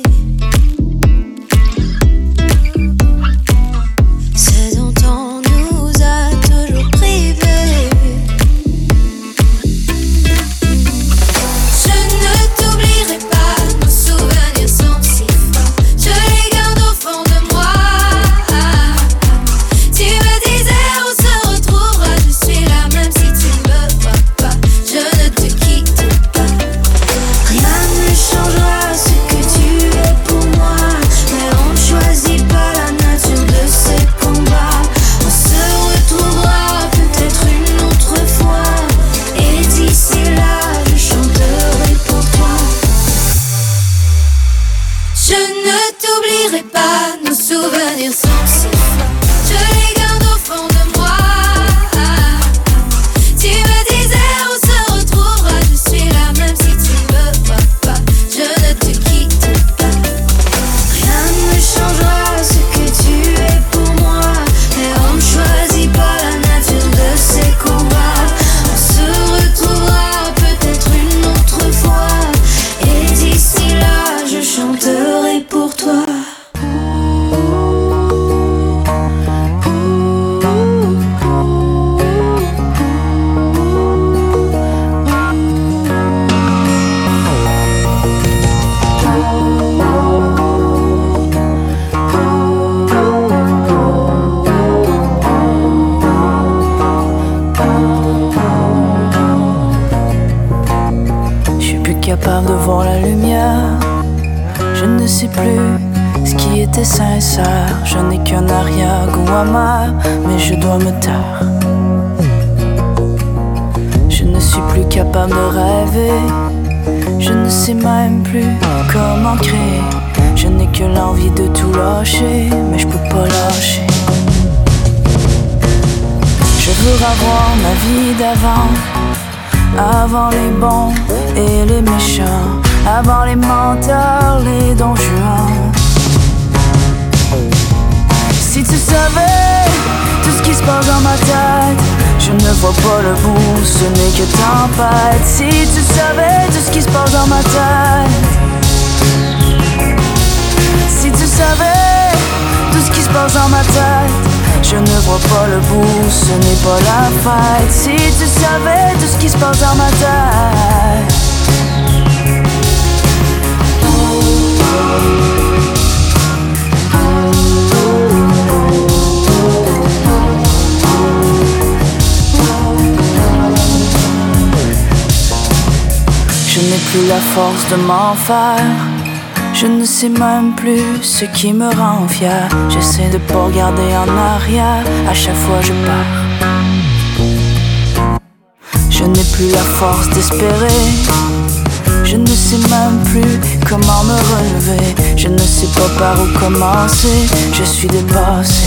Sais plus ce qui était sincère. Je n'ai qu'un arrière-goût mais je dois me taire. Je ne suis plus capable de rêver. Je ne sais même plus comment créer. Je n'ai que l'envie de tout lâcher, mais je peux pas lâcher. Je veux revoir ma vie d'avant. Avant les bons et les méchants, avant les menteurs, les donjons. Si tu savais tout ce qui se passe dans ma tête, je ne vois pas le bout, ce n'est que tempête. Si tu savais tout ce qui se passe dans ma tête, si tu savais tout ce qui se passe dans ma tête, je ne vois pas le bout, ce n'est pas la fête. Si tu savais tout ce qui se passe dans ma tête. La force de m'en faire. Je ne sais même plus ce qui me rend fier. J'essaie de pas regarder en arrière. À chaque fois je pars. Je n'ai plus la force d'espérer. Je ne sais même plus comment me relever. Je ne sais pas par où commencer. Je suis dépassé.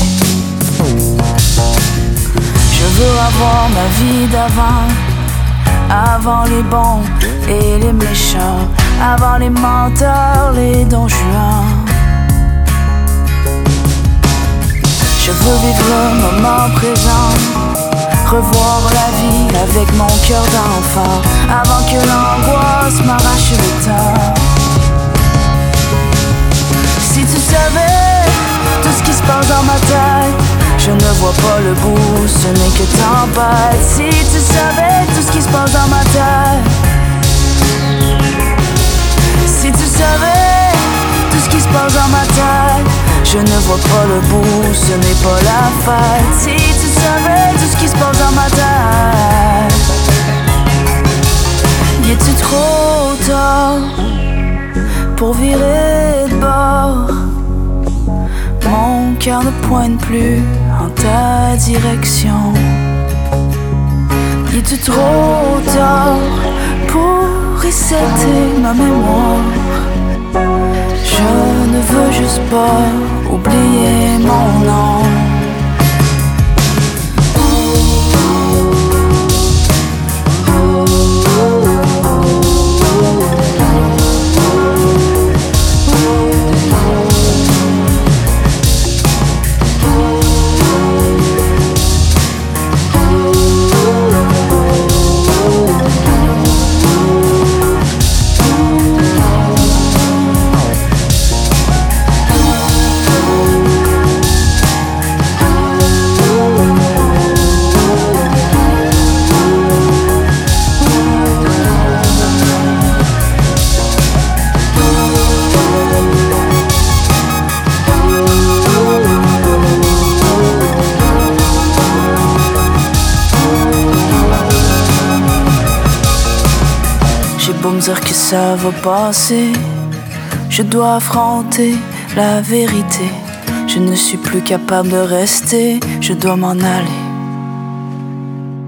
Je veux avoir ma vie d'avant. Avant les bons et les méchants, avant les menteurs, les donjons. Je veux vivre le moment présent, revoir la vie avec mon cœur d'enfant, que l'angoisse m'arrache le temps. Si tu savais tout ce qui se passe dans ma tête, je ne vois pas le bout, ce n'est que tempête. Si tu savais tout ce qui se passe dans ma tête, si tu savais tout ce qui se passe dans ma tête, je ne vois pas le bout, ce n'est pas la fête. Si tu savais tout ce qui se passe dans ma tête, y tu trop tard pour virer de bord? Mon cœur ne pointe plus en ta direction. Il est trop tard pour resetter ma mémoire? Je ne veux juste pas oublier mon nom. Que ça va passer. Je dois affronter la vérité. Je ne suis plus capable de rester. Je dois m'en aller.